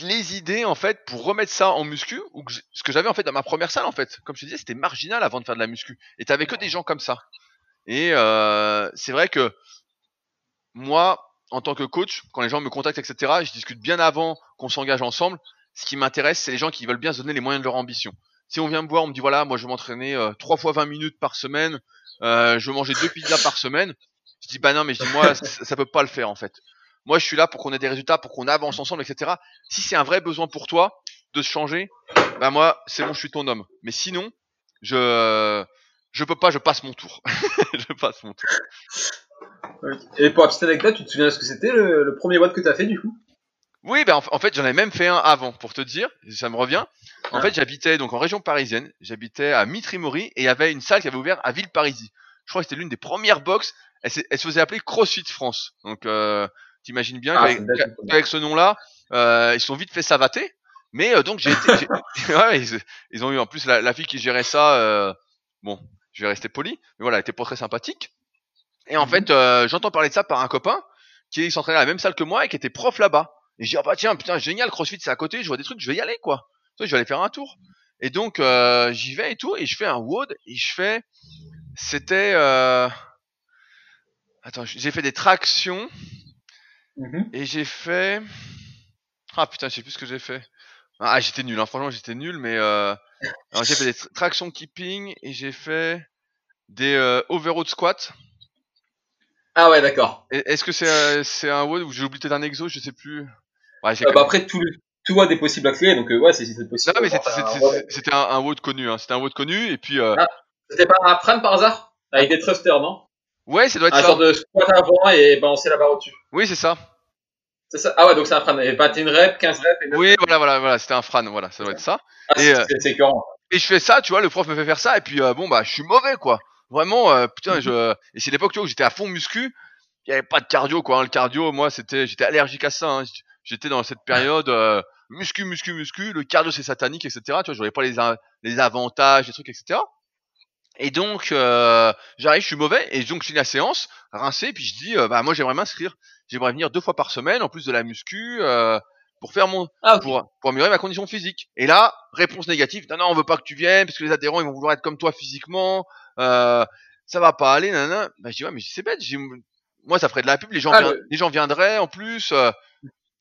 les idées, en fait, pour remettre ça en muscu, ou ce que j'avais, en fait, dans ma première salle, en fait. Comme je te disais, c'était marginal avant de faire de la muscu. Et t'avais que des gens comme ça. Et euh, c'est vrai que moi, en tant que coach, quand les gens me contactent, etc., je discute bien avant qu'on s'engage ensemble. Ce qui m'intéresse, c'est les gens qui veulent bien se donner les moyens de leur ambition. Si on vient me voir, on me dit voilà, moi je veux m'entraîner euh, trois fois 20 minutes par semaine, euh, je veux manger deux pizzas par semaine. Je dis bah non, mais je dis moi ça, ça peut pas le faire en fait. Moi je suis là pour qu'on ait des résultats, pour qu'on avance ensemble, etc. Si c'est un vrai besoin pour toi de se changer, bah moi c'est bon, je suis ton homme. Mais sinon, je je peux pas, je passe mon tour. je passe mon tour. Et pour la petite anecdote, tu te souviens de ce que c'était le, le premier WOD que tu as fait du coup? Oui, ben en, fait, j'en avais même fait un avant, pour te dire, ça me revient. En Ah. fait, j'habitais donc en région parisienne, j'habitais à Mitry-Mory et il y avait une salle qui avait ouvert à Villeparisis. Je crois que c'était l'une des premières box. Elle, s'est- elle se faisait appeler CrossFit France. Donc, euh, t'imagines bien Ah, qu'avec ce nom-là, euh, ils sont vite fait savater. Mais euh, donc j'ai été, ouais, ils, ils ont eu en plus la, la fille qui gérait ça. euh, bon, je vais rester poli, mais voilà, elle était pas très sympathique. Et en Mhm. fait, euh, j'entends parler de ça par un copain qui s'entraînait à la même salle que moi et qui était prof là-bas. Et je dis, ah bah tiens, putain, génial, CrossFit c'est à côté, je vois des trucs, je vais y aller quoi. Je vais aller faire un tour. Et donc, j'y vais et tout, et je fais un WOD, et je fais, c'était, attends, j'ai fait des tractions, Mhm. et j'ai fait, ah putain, je sais plus ce que j'ai fait. Ah, j'étais nul, hein, franchement, j'étais nul, mais euh... j'ai fait des tra- tractions keeping, et j'ai fait des euh, overhead squats. Ah ouais, d'accord. Est-ce que c'est euh, c'est un WOD ou j'ai oublié peut-être un exo, je sais plus. Ouais, Euh, bah même- après, tout, le- tout WOD est possible à créer, donc euh, ouais, c'est possible. Non, mais c'était- un WOD. c'était- c'était un, un WOD connu, hein. C'était un WOD connu, et puis, Ah. C'était pas un prime par hasard? Avec des thrusters, non? Ouais, ça doit être Un ça. genre de squat avant et balancer la barre au-dessus. Oui, c'est ça. C'est ça Ah ouais, donc c'est un prime. Et 21 reps, 15 reps et 9 Oui, voilà, voilà, voilà, c'était un Fran, voilà, ça doit être ça. Ah, et, c'est- euh, écœurant. Et je fais ça, tu vois, le prof me fait faire ça, et puis euh, bon, bah, je suis mauvais, quoi. Vraiment, euh, putain, je. Et c'est l'époque, tu vois, où j'étais à fond muscu, il y avait pas de cardio, quoi. hein. Le cardio, moi, c'était, j'étais allergique à ça. hein. J'étais dans cette période euh, muscu, muscu, muscu. Le cardio, c'est satanique, etc. Tu vois, je voyais pas les, les avantages, les trucs, etc. Et donc, euh, j'arrive, je suis mauvais, et donc je finis la séance, rincé, puis je dis, euh, bah moi j'aimerais m'inscrire, j'aimerais venir deux fois par semaine, en plus de la muscu, euh, pour faire mon, Ah, pour, pour améliorer ma condition physique. Et là, réponse négative, non, non, on veut pas que tu viennes, parce que les adhérents, ils vont vouloir être comme toi physiquement, euh, ça va pas aller, nanana. Bah, je dis, ouais, mais c'est bête, j'ai- moi, ça ferait de la pub, les gens, Ah, vien- le- les gens viendraient, en plus, euh,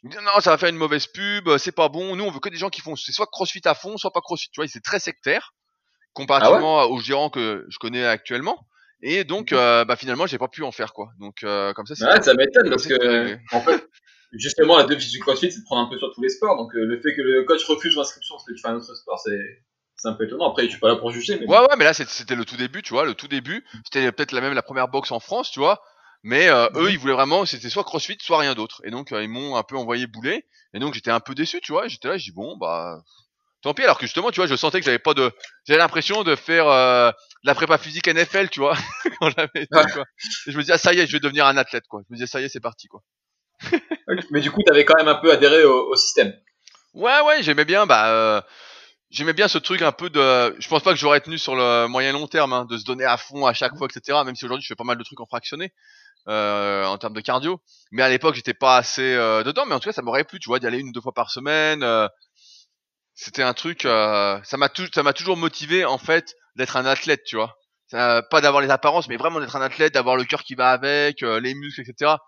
non, ça va faire une mauvaise pub, c'est pas bon, nous, on veut que des gens qui font, c'est soit crossfit à fond, soit pas crossfit, tu vois, c'est très sectaire, comparativement aux gérants que je connais actuellement. Et donc, euh, bah, finalement, j'ai pas pu en faire, quoi. Donc, euh, comme ça, c'est, Ouais, ça m'étonne parce que, en fait, justement, la devise du CrossFit, c'est de prendre un peu sur tous les sports. Donc, euh, le fait que le coach refuse l'inscription parce que tu fais un autre sport, c'est c'est un peu étonnant. Après, je suis pas là pour juger, mais Ouais, ouais, mais là, c'était le tout début, tu vois, le tout début. C'était peut-être la même la première box en France, tu vois. Mais euh, eux, Mhm. ils voulaient vraiment, c'était soit CrossFit, soit rien d'autre. Et donc, euh, ils m'ont un peu envoyé bouler. Et donc, j'étais un peu déçu, tu vois. J'étais là, j'ai dit, bon, bah, tant pis. Alors que justement, tu vois, je sentais que j'avais pas de, j'avais l'impression de faire euh, de la prépa physique NFL, tu vois, quand j'avais Ouais. Et je me disais, ah, ça y est, je vais devenir un athlète, quoi. Je me disais, ça y est, c'est parti, quoi. mais du coup, t'avais quand même un peu adhéré au, au système. Ouais, ouais, j'aimais bien, bah, euh, j'aimais bien ce truc un peu de. Je pense pas que j'aurais tenu sur le moyen long terme, hein, de se donner à fond à chaque fois, etc. Même si aujourd'hui je fais pas mal de trucs en fractionné euh, en termes de cardio. Mais à l'époque, j'étais pas assez euh, dedans. Mais en tout cas, ça m'aurait plu, tu vois, d'y aller une ou deux fois par semaine. C'était un truc. euh, ça m'a tou- ça m'a toujours motivé en fait d'être un athlète, tu vois. Ça- pas d'avoir les apparences, mais vraiment d'être un athlète, d'avoir le cœur qui va avec, euh, les muscles, etc.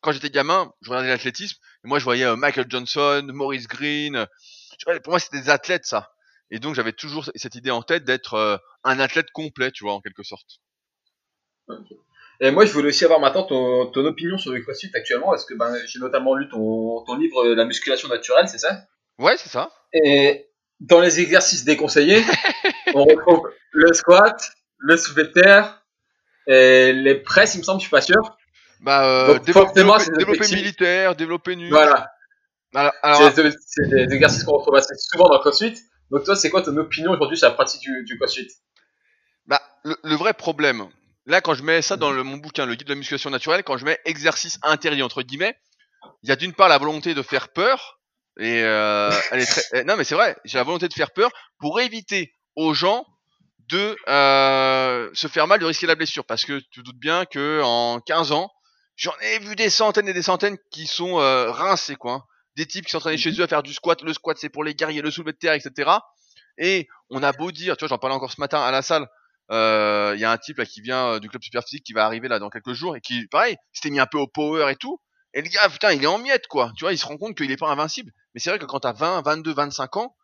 Quand j'étais gamin, je regardais l'athlétisme. Et moi, je voyais euh, Michael Johnson, Maurice Green. euh, tu pour moi, c'était des athlètes, ça. Et donc, j'avais toujours cette idée en tête d'être euh, un athlète complet, tu vois, en quelque sorte. Et moi, je voulais aussi avoir maintenant ton, ton opinion sur le CrossFit actuellement, parce que ben, j'ai notamment lu ton, ton livre La musculation naturelle, c'est ça? Ouais, c'est ça. Et dans les exercices déconseillés, on retrouve le squat, le soulevé de terre, et les presses, il me semble, je suis pas sûr. Bah, euh, Donc, développer, militaire, développer nu. Voilà, Alors, alors, c'est des exercices qu'on retrouve assez souvent dans le CrossFit. Donc toi, c'est quoi ton opinion aujourd'hui sur la pratique du, du CrossFit? Bah, le, le vrai problème, là, quand je mets ça dans le, mon bouquin, le guide de la musculation naturelle, quand je mets exercice interdit entre guillemets, il y a d'une part la volonté de faire peur, et euh, elle est très, eh, non mais c'est vrai, j'ai la volonté de faire peur pour éviter aux gens de euh, se faire mal, de risquer la blessure, parce que tu te doutes bien que en 15 ans, j'en ai vu des centaines et des centaines qui sont euh, rincés quoi, hein. des types qui s'entraînaient chez eux à faire du squat, le squat c'est pour les guerriers, le soulevé de terre, etc. Et on a beau dire, tu vois, j'en parlais encore ce matin à la salle, euh, il y a un type là qui vient euh, du club super physique qui va arriver là dans quelques jours et qui, pareil, s'était mis un peu au power et tout. Et le gars, putain, il est en miettes, quoi. Tu vois, il se rend compte qu'il est pas invincible. Mais c'est vrai que quand t'as 20, 22, 25 ans,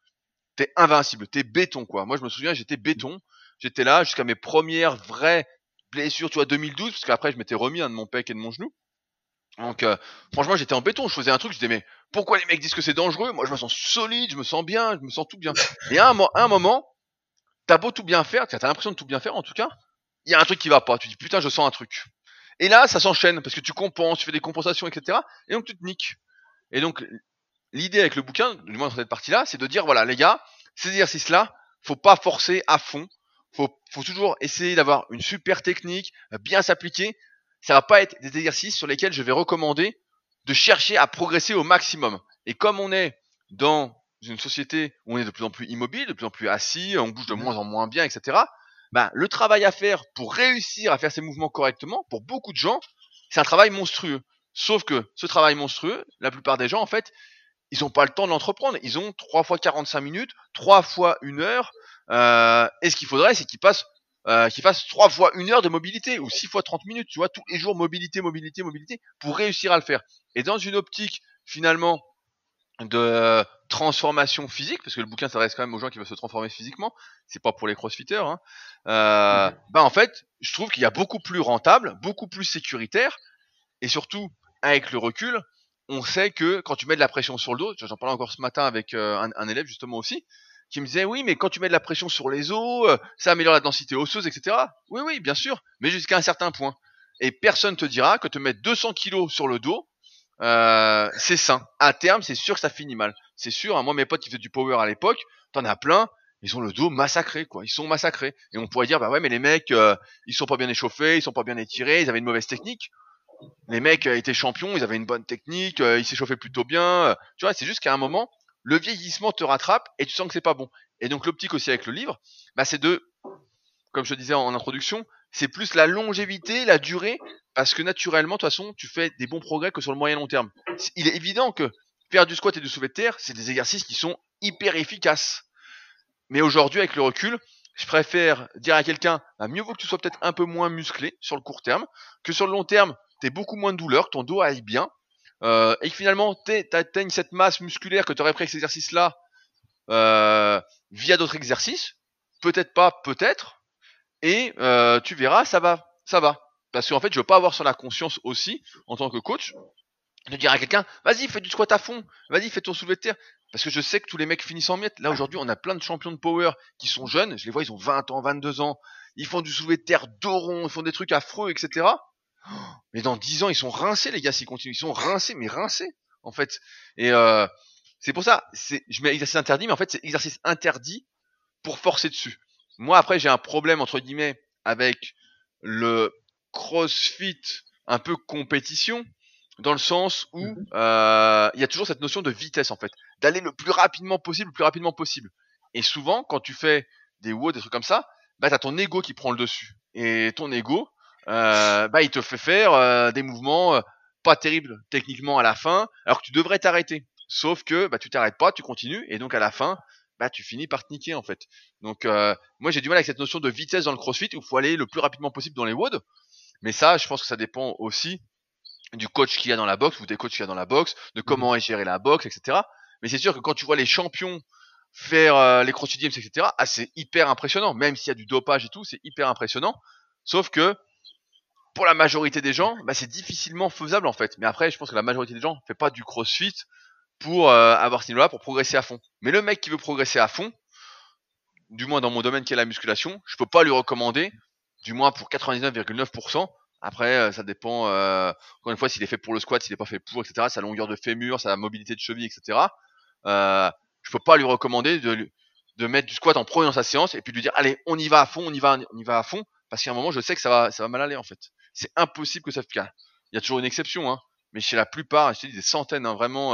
t'es invincible, t'es béton, quoi. Moi, je me souviens, j'étais béton. J'étais là jusqu'à mes premières vraies blessures, tu vois, 2012, parce qu'après, je m'étais remis un de mon pec et de mon genou. Donc, euh, franchement, j'étais en béton. Je faisais un truc, je disais, mais pourquoi les mecs disent que c'est dangereux? Moi, je me sens solide, je me sens bien, je me sens tout bien. Et à un, un moment, t'as beau tout bien faire, t'as l'impression de tout bien faire en tout cas, il y a un truc qui va pas. Tu dis, putain, je sens un truc. Et là, ça s'enchaîne, parce que tu compenses, tu fais des compensations, etc. Et donc, tu te niques. Et donc, l'idée avec le bouquin, du moins dans cette partie-là, c'est de dire, voilà, les gars, ces exercices-là, faut pas forcer à fond. Faut, faut toujours essayer d'avoir une super technique, bien s'appliquer. Ça va pas être des exercices sur lesquels je vais recommander de chercher à progresser au maximum. Et comme on est dans une société où on est de plus en plus immobile, de plus en plus assis, on bouge de moins en moins bien, etc. Ben, le travail à faire pour réussir à faire ces mouvements correctement, pour beaucoup de gens, c'est un travail monstrueux. Sauf que ce travail monstrueux, la plupart des gens, en fait, ils n'ont pas le temps de l'entreprendre. Ils ont 3 fois 45 minutes, 3 fois 1 heure. Euh, et ce qu'il faudrait, c'est qu'ils passent euh, qu'ils fassent 3 fois 1 heure de mobilité ou 6 fois 30 minutes, tu vois, tous les jours mobilité, mobilité, mobilité, pour réussir à le faire. Et dans une optique, finalement, de transformation physique, parce que le bouquin s'adresse quand même aux gens qui veulent se transformer physiquement, c'est pas pour les crossfitters, hein, euh, bah en fait, je trouve qu'il y a beaucoup plus rentable, beaucoup plus sécuritaire, et surtout, avec le recul, on sait que quand tu mets de la pression sur le dos, j'en parlais encore ce matin avec euh, un, un élève justement aussi, qui me disait oui mais quand tu mets de la pression sur les os, euh, ça améliore la densité osseuse, etc. Oui oui bien sûr, mais jusqu'à un certain point. Et personne te dira que te mettre 200 kilos sur le dos, euh, c'est sain. À terme, c'est sûr que ça finit mal. C'est sûr. hein, moi, mes potes qui faisaient du power à l'époque, t'en as plein. Ils ont le dos massacré, quoi. Ils sont massacrés. Et on pourrait dire, bah ouais, mais les mecs, euh, ils sont pas bien échauffés, ils sont pas bien étirés, ils avaient une mauvaise technique. Les mecs euh, étaient champions, ils avaient une bonne technique, euh, ils s'échauffaient plutôt bien. tu vois, c'est juste qu'à un moment, le vieillissement te rattrape et tu sens que c'est pas bon. Et donc l'optique aussi avec le livre, bah c'est de, comme je te disais en introduction, c'est plus la longévité, la durée, parce que naturellement, de toute façon, tu fais des bons progrès que sur le moyen long terme. Il est évident que faire du squat et du soulevé de terre, c'est des exercices qui sont hyper efficaces. Mais aujourd'hui, avec le recul, je préfère dire à quelqu'un, bah, mieux vaut que tu sois peut-être un peu moins musclé sur le court terme, que sur le long terme, tu beaucoup moins de douleur, que ton dos aille bien, euh, et que finalement, tu atteignes cette masse musculaire que tu aurais pris avec cet exercice-là euh, via d'autres exercices. Peut-être pas, peut-être. Et euh, tu verras, ça va, ça va. Parce qu'en fait, je veux pas avoir sur la conscience aussi, en tant que coach, de dire à quelqu'un, vas-y, fais du squat à fond, vas-y, fais ton soulevé de terre. Parce que je sais que tous les mecs finissent en miettes. Là, aujourd'hui, on a plein de champions de power qui sont jeunes. Je les vois, ils ont 20 ans, 22 ans. Ils font du soulevé de terre doron, ils font des trucs affreux, etc. Mais dans 10 ans, ils sont rincés, les gars, s'ils continuent. Ils sont rincés, mais rincés, en fait. Et euh, c'est pour ça, je mets exercice interdit, mais en fait, c'est exercice interdit pour forcer dessus. Moi, après, j'ai un problème, entre guillemets, avec le crossfit un peu compétition, dans le sens où Mhm. euh, il y a toujours cette notion de vitesse, en fait. D'aller le plus rapidement possible, le plus rapidement possible. Et souvent, quand tu fais des WOD, des trucs comme ça, bah, t'as ton ego qui prend le dessus. Et ton ego, euh, bah, il te fait faire euh, des mouvements pas terribles techniquement à la fin, alors que tu devrais t'arrêter. Sauf que bah, tu t'arrêtes pas, tu continues, et donc à la fin, bah, tu finis par te niquer en fait. Donc euh, moi j'ai du mal avec cette notion de vitesse dans le crossfit où il faut aller le plus rapidement possible dans les WOD. Mais ça, je pense que ça dépend aussi du coach qu'il y a dans la boxe ou des coachs qu'il y a dans la boxe, de comment est gérée la boxe, etc. Mais c'est sûr que quand tu vois les champions faire euh, les CrossFit Games, etc., ah, c'est hyper impressionnant. Même s'il y a du dopage et tout, c'est hyper impressionnant. Sauf que pour la majorité des gens, bah, c'est difficilement faisable en fait. Mais après, je pense que la majorité des gens fait pas du CrossFit pour euh, avoir ce niveau-là, pour progresser à fond. Mais le mec qui veut progresser à fond, du moins dans mon domaine qui est la musculation, je peux pas lui recommander, du moins pour 99,9%. Après, euh, ça dépend, euh, encore une fois, s'il est fait pour le squat, s'il n'est pas fait pour, etc., sa longueur de fémur, sa mobilité de cheville, etc. Euh, je peux pas lui recommander de, mettre du squat en premier dans sa séance et puis lui dire, allez, on y va à fond, on y va, on y va à fond, parce qu'à un moment, je sais que ça va, ça va mal aller en fait. C'est impossible que ça se casse. Il y a toujours une exception, hein, mais chez la plupart, je te dis des centaines, hein, vraiment,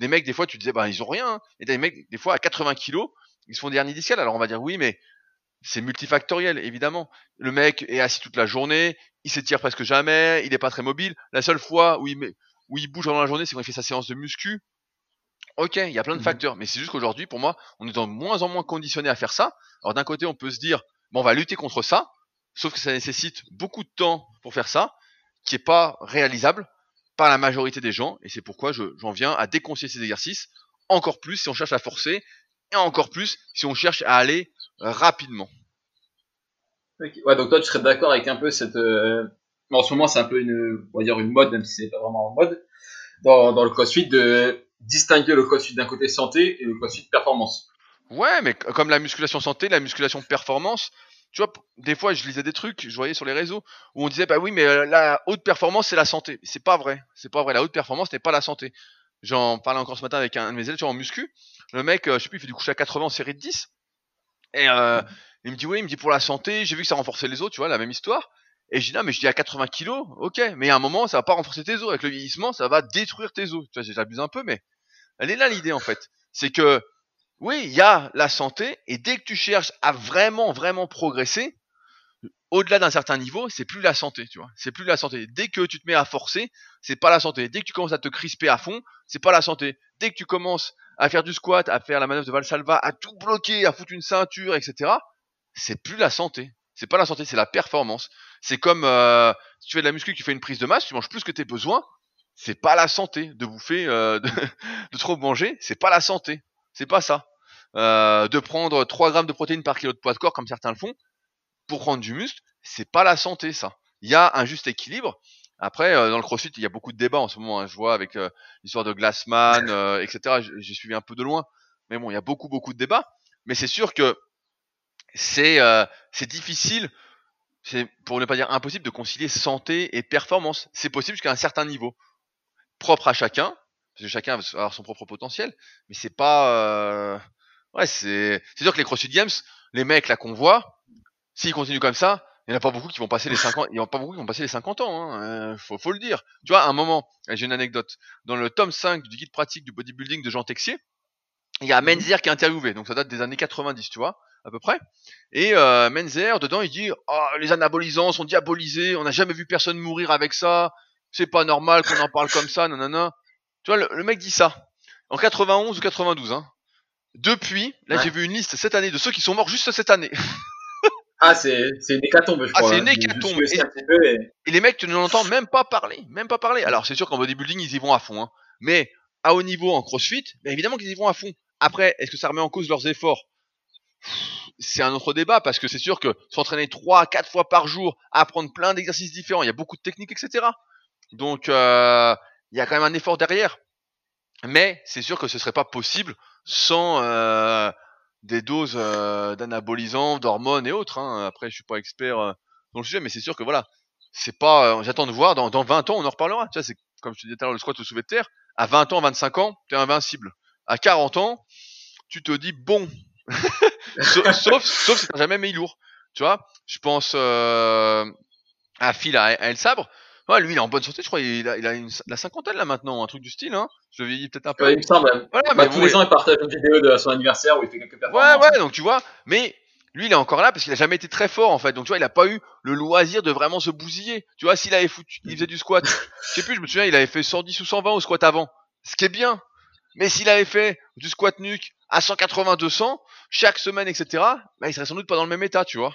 des mecs, des fois, tu disais, bah, ils ont rien, hein. et des mecs, des fois, à 80 kilos, ils se font des hernies discales. Alors on va dire oui, mais c'est multifactoriel, évidemment. Le mec est assis toute la journée, il s'étire presque jamais, il est pas très mobile. La seule fois où il, met, où il bouge pendant la journée, c'est quand il fait sa séance de muscu. Ok, il y a plein de Mhm. facteurs, mais c'est juste qu'aujourd'hui, pour moi, on est de moins en moins conditionné à faire ça. Alors d'un côté, on peut se dire, bon, on va lutter contre ça, sauf que ça nécessite beaucoup de temps pour faire ça, qui est pas réalisable par la majorité des gens, et c'est pourquoi j'en viens à déconseiller ces exercices, encore plus si on cherche à forcer, et encore plus si on cherche à aller euh, rapidement. Ouais, donc toi tu serais d'accord avec un peu cette... Euh, en ce moment c'est un peu une, on va dire une mode, même si c'est pas vraiment en mode, dans, dans le CrossFit de distinguer le CrossFit d'un côté santé et le CrossFit performance. Ouais, mais comme la musculation santé, la musculation performance, tu vois, des fois je lisais des trucs, je voyais sur les réseaux où on disait bah oui, mais euh, la haute performance c'est la santé. C'est pas vrai, c'est pas vrai. La haute performance n'est pas la santé. J'en parlais encore ce matin avec un de mes élèves en muscu. Le mec, euh, je sais plus, il fait du coucher à 80 en série de 10. Et euh, il me dit oui, il me dit pour la santé, j'ai vu que ça renforçait les os, tu vois, la même histoire. Et je dis non, mais je dis à 80 kilos, ok, mais à un moment ça va pas renforcer tes os. Avec le vieillissement, ça va détruire tes os. Tu vois, j'abuse un peu, mais elle est là l'idée en fait. C'est que oui, il y a la santé, et dès que tu cherches à vraiment, vraiment progresser, au-delà d'un certain niveau, c'est plus la santé, tu vois. C'est plus la santé. Dès que tu te mets à forcer, c'est pas la santé. Dès que tu commences à te crisper à fond, c'est pas la santé. Dès que tu commences à faire du squat, à faire la manœuvre de Valsalva, à tout bloquer, à foutre une ceinture, etc., c'est plus la santé. C'est pas la santé, c'est la performance. C'est comme euh, si tu fais de la muscu, tu fais une prise de masse, tu manges plus que tes besoins, c'est pas la santé de bouffer, euh, de, de, trop manger, c'est pas la santé. C'est pas ça. Euh, de prendre 3 grammes de protéines par kilo de poids de corps, comme certains le font, pour prendre du muscle, c'est pas la santé, ça. Il y a un juste équilibre. Après, euh, dans le CrossFit, il y a beaucoup de débats en ce moment. Hein. Je vois avec euh, l'histoire de Glassman, euh, etc. J'ai suivi un peu de loin, mais bon, il y a beaucoup, beaucoup de débats. Mais c'est sûr que c'est c'est difficile, c'est pour ne pas dire impossible, de concilier santé et performance. C'est possible jusqu'à un certain niveau, propre à chacun, parce que chacun va avoir son propre potentiel. Mais c'est pas, ouais, c'est c'est sûr que les CrossFit Games, les mecs là qu'on voit, s'ils continuent comme ça, il n'y en a pas beaucoup qui vont passer les 50, il y en a pas beaucoup qui vont passer les 50 ans, hein, euh, faut, faut, le dire. Tu vois, à un moment, j'ai une anecdote. Dans le tome 5 du guide pratique du bodybuilding de Jean Texier, il y a mhm. Menzer qui est interviewé, donc ça date des années 90, tu vois, à peu près. Et euh, Menzer, dedans, il dit oh, les anabolisants sont diabolisés, on n'a jamais vu personne mourir avec ça, c'est pas normal qu'on en parle comme ça, nanana. Tu vois, le, mec dit ça. En 91 ou 92, hein. Depuis, là j'ai vu une liste cette année de ceux qui sont morts juste cette année. Ah, c'est une hécatombe, je ah, crois. Ah, c'est une hein. hécatombe. Et, et... les mecs, tu ne l'entends même pas parler. Même pas parler. Alors, c'est sûr qu'en bodybuilding, ils y vont à fond. Hein. Mais à haut niveau, en crossfit, ben, évidemment qu'ils y vont à fond. Après, est-ce que ça remet en cause leurs efforts? C'est un autre débat, parce que c'est sûr que s'entraîner 3 4 fois par jour, apprendre plein d'exercices différents, il y a beaucoup de techniques, etc. Donc, euh, il y a quand même un effort derrière. Mais c'est sûr que ce serait pas possible sans... Euh, des doses euh, d'anabolisants, d'hormones et autres. Hein. Après, je suis pas expert euh, dans le sujet, mais c'est sûr que voilà, c'est pas. J'attends de voir. Dans, dans 20 ans, on en reparlera. Tu c'est comme je te disais tout à l'heure, le squat au soulevé de terre. À 20 ans, 25 ans, tu es invincible. À 40 ans, tu te dis bon. sauf, sauf, sauf si jamais mis lourd. Tu vois, je pense à Phil à, à El Sabre. Ouais, lui, il est en bonne santé, je crois. Il a, il a une, la cinquantaine là maintenant, un truc du style. Hein. Je vieillis peut-être un peu. Ouais, il me semble. Voilà, bah, tous les ans, il partage une vidéo de son anniversaire où il fait quelques performances. Ouais, ouais, donc tu vois. Mais lui, il est encore là parce qu'il a jamais été très fort en fait. Donc tu vois, il a pas eu le loisir de vraiment se bousiller. Tu vois, s'il avait foutu, il faisait du squat. je sais plus, je me souviens, il avait fait 110 ou 120 au squat avant. Ce qui est bien. Mais s'il avait fait du squat nuque à 180, 200 chaque semaine, etc., bah, il serait sans doute pas dans le même état, tu vois.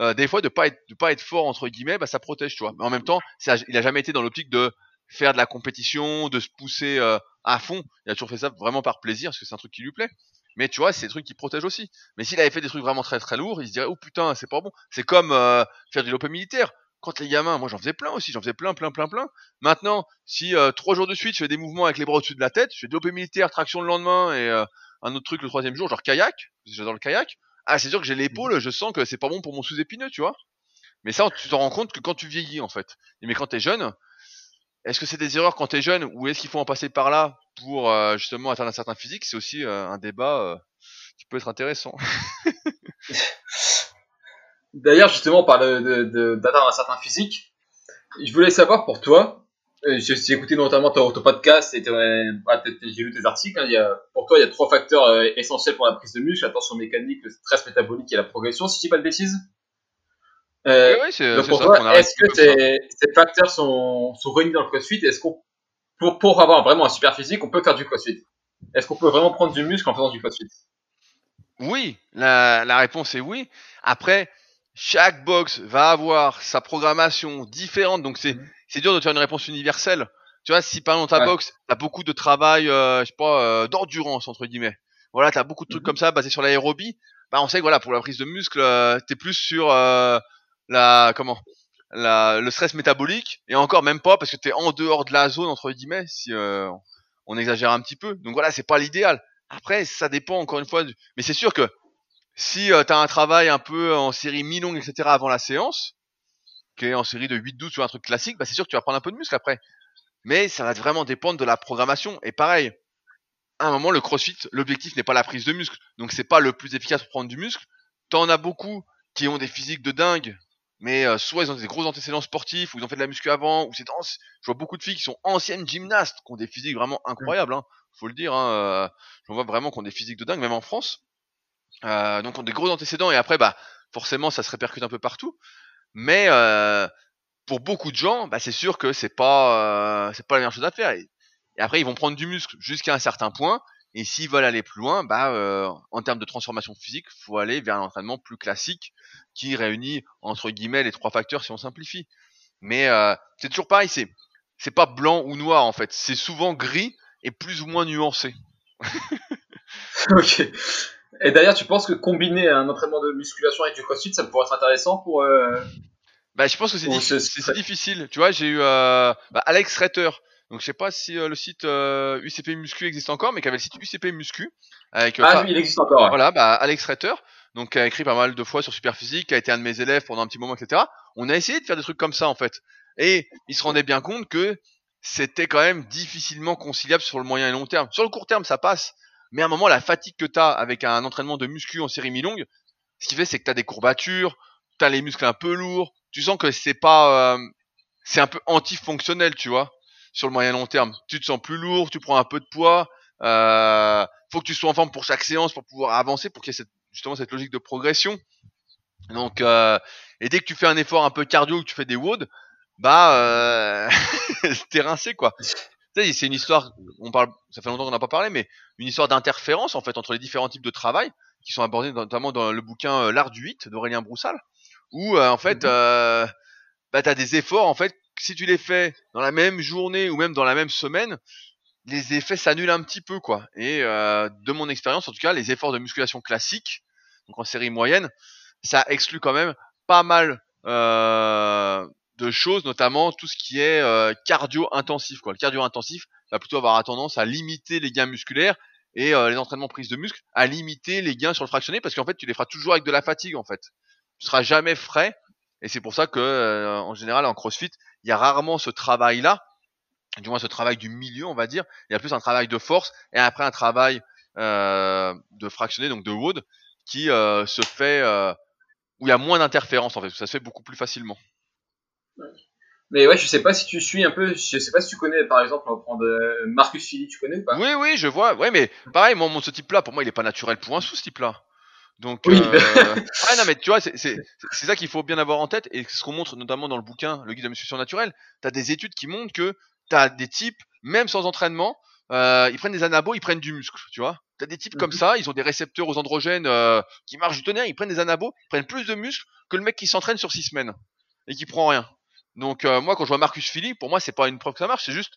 Euh, des fois de pas être de pas être fort entre guillemets, bah ça protège, tu vois. Mais en même temps, il a jamais été dans l'optique de faire de la compétition, de se pousser euh, à fond. Il a toujours fait ça vraiment par plaisir parce que c'est un truc qui lui plaît. Mais tu vois, c'est des trucs qui protègent aussi. Mais s'il avait fait des trucs vraiment très très lourds, il se dirait oh putain, c'est pas bon. C'est comme euh, faire du lopé militaire. Quand les gamins, moi j'en faisais plein aussi, j'en faisais plein, plein, plein, plein. Maintenant, si trois jours de suite je fais des mouvements avec les bras au-dessus de la tête, je fais du lopé militaire, traction le lendemain et un autre truc le troisième jour, genre kayak, j'adore le kayak ah c'est sûr que j'ai l'épaule, je sens que c'est pas bon pour mon sous-épineux, tu vois. Mais ça, tu te rends compte que quand tu vieillis, en fait. Mais quand t'es jeune, est-ce que c'est des erreurs quand t'es jeune ou est-ce qu'il faut en passer par là pour euh, justement atteindre un certain physique? C'est aussi euh, un débat euh, qui peut être intéressant. D'ailleurs, justement, on parle d'atteindre un certain physique. Je voulais savoir pour toi, j'ai écouté notamment ton, podcast et bah, j'ai lu tes articles. Hein, il y a, pour toi, il y a trois facteurs euh, essentiels pour la prise de muscle la tension mécanique, le stress métabolique et la progression, si je dis pas de bêtises. Euh, oui, c'est donc pour toi, est-ce que ces, ces, facteurs sont, sont réunis dans le CrossFit? Est-ce qu'on, pour, pour avoir vraiment un super physique, on peut faire du CrossFit? Est-ce qu'on peut vraiment prendre du muscle en faisant du CrossFit? Oui, la, la réponse est oui. Après, chaque box va avoir sa programmation différente, donc c'est Mhm. C'est dur de faire une réponse universelle. Tu vois, si par exemple ta Ouais. box, t'as beaucoup de travail, euh, je sais pas, euh, d'endurance entre guillemets. Voilà, t'as beaucoup de trucs Mhm. comme ça basés sur l'aérobie. Bah, on sait que voilà, pour la prise de muscle, euh, t'es plus sur euh, la comment, la le stress métabolique et encore même pas parce que t'es en dehors de la zone entre guillemets si euh, on exagère un petit peu. Donc voilà, c'est pas l'idéal. Après, ça dépend encore une fois. du- Mais c'est sûr que si t'as un travail un peu en série mi-longue, etc. avant la séance, qui est en série de 8-12 sur un truc classique, bah c'est sûr que tu vas prendre un peu de muscle après. Mais ça va vraiment dépendre de la programmation. Et pareil, à un moment, le crossfit, l'objectif n'est pas la prise de muscle. Donc c'est pas le plus efficace pour prendre du muscle. T'en as beaucoup qui ont des physiques de dingue, mais euh, soit ils ont des gros antécédents sportifs, ou ils ont fait de la muscu avant, ou c'est dans... Je vois beaucoup de filles qui sont anciennes gymnastes, qui ont des physiques vraiment incroyables, hein, faut le dire. Hein, euh, vois vraiment qui ont des physiques de dingue, même en France. Euh, donc ont des gros antécédents, et après, bah forcément, ça se répercute un peu partout. Mais pour beaucoup de gens, bah, c'est sûr que c'est pas c'est pas la meilleure chose à faire. Et, après, ils vont prendre du muscle jusqu'à un certain point. Et s'ils veulent aller plus loin, bah, en termes de transformation physique, faut aller vers un entraînement plus classique qui réunit entre guillemets les trois facteurs si on simplifie. Mais c'est toujours pareil, c'est c'est pas blanc ou noir en fait, c'est souvent gris et plus ou moins nuancé. ok. Et d'ailleurs, tu penses que combiner un entraînement de musculation avec du crossfit, ça pourrait être intéressant pour. euh, Bah, je pense que c'est Bon, diffi- c'est- c'est- c'est difficile. Tu vois, j'ai eu euh, bah, Alex Retter. Donc je sais pas si euh, le site UCP Muscu existe encore, mais qui avait le site UCP Muscu avec Ah oui, il existe encore. ouais. Voilà, bah, Alex Retter, donc qui a écrit pas mal de fois sur Superphysique, qui a été un de mes élèves pendant un petit moment, etc. On a essayé de faire des trucs comme ça en fait, et il se rendait bien compte que c'était quand même difficilement conciliable sur le moyen et long terme. Sur le court terme, ça passe, mais à un moment, la fatigue que t'as avec un entraînement de muscu en série mi-longue, ce qui fait, c'est que t'as des courbatures, t'as les muscles un peu lourds, tu sens que c'est pas, euh, c'est un peu antifonctionnel, tu vois, sur le moyen long terme. Tu te sens plus lourd, tu prends un peu de poids, euh, faut que tu sois en forme pour chaque séance pour pouvoir avancer, pour qu'il y ait justement cette logique de progression. Donc, euh, et dès que tu fais un effort un peu cardio, que tu fais des WOD, bah, euh, t'es rincé quoi. Tu sais, c'est une histoire. On parle, ça fait longtemps qu'on n'a pas parlé, mais une histoire d'interférence en fait entre les différents types de travail qui sont abordés notamment dans le bouquin euh, L'art du 8 d'Aurélien Broussal, où euh, en fait, Mhm. euh, bah, t'as des efforts en fait. Si tu les fais dans la même journée ou même dans la même semaine, les effets s'annulent un petit peu quoi. Et euh, de mon expérience, en tout cas, les efforts de musculation classique, donc en série moyenne, ça exclut quand même pas mal euh, de choses, notamment tout ce qui est euh, cardio intensif. Quoi. Le cardio intensif va plutôt avoir tendance à limiter les gains musculaires et euh, les entraînements prise de muscle à limiter les gains sur le fractionné parce qu'en fait tu les feras toujours avec de la fatigue en fait. Tu seras jamais frais et c'est pour ça que euh, en général en CrossFit il y a rarement ce travail là, du moins ce travail du milieu on va dire. Il y a plus un travail de force et après un travail euh, de fractionné donc de WOD qui euh, se fait euh, où il y a moins d'interférences en fait, ça se fait beaucoup plus facilement. Mais ouais, je sais pas si tu suis un peu. Je sais pas si tu connais, par exemple, on va prendre euh, Marcus Philly, tu connais ou pas? Oui, oui, je vois. Ouais, mais pareil, moi, mon, ce type-là, pour moi, il est pas naturel pour un sous, ce type-là. Donc, Oui. euh... ouais, non, mais tu vois, c'est ça qu'il faut bien avoir en tête. Et ce qu'on montre notamment dans le bouquin, le guide de la musculation naturelle, t'as des études qui montrent que t'as des types, même sans entraînement, euh, ils prennent des anabos, ils prennent du muscle, tu vois. T'as des types comme Mhm. ça, ils ont des récepteurs aux androgènes euh, qui marchent du tonnerre, ils prennent des anabos, ils prennent plus de muscle que le mec qui s'entraîne sur six semaines et qui prend rien. Donc euh, moi, quand je vois Marcus Philly, pour moi, c'est pas une preuve que ça marche, c'est juste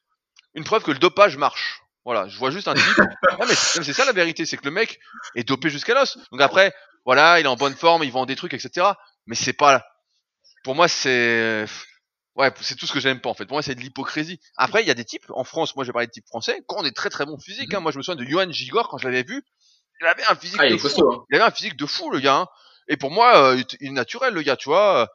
une preuve que le dopage marche. Voilà, je vois juste un type. non mais c'est ça la vérité, c'est que le mec est dopé jusqu'à l'os. Donc après, voilà, il est en bonne forme, il vend des trucs, etc. Mais c'est pas. Pour moi, c'est. Ouais, c'est tout ce que j'aime pas en fait. Pour moi, c'est de l'hypocrisie. Après, il y a des types en France. Moi, j'ai parlé de types français qui ont des très très bons physiques. hein. Moi, je me souviens de Johan Gigor quand je l'avais vu. Il avait un physique Ah, de est fou. costaud. Hein. Il avait un physique de fou, le gars. hein. Et pour moi, euh, est- il est naturel, le gars, tu vois.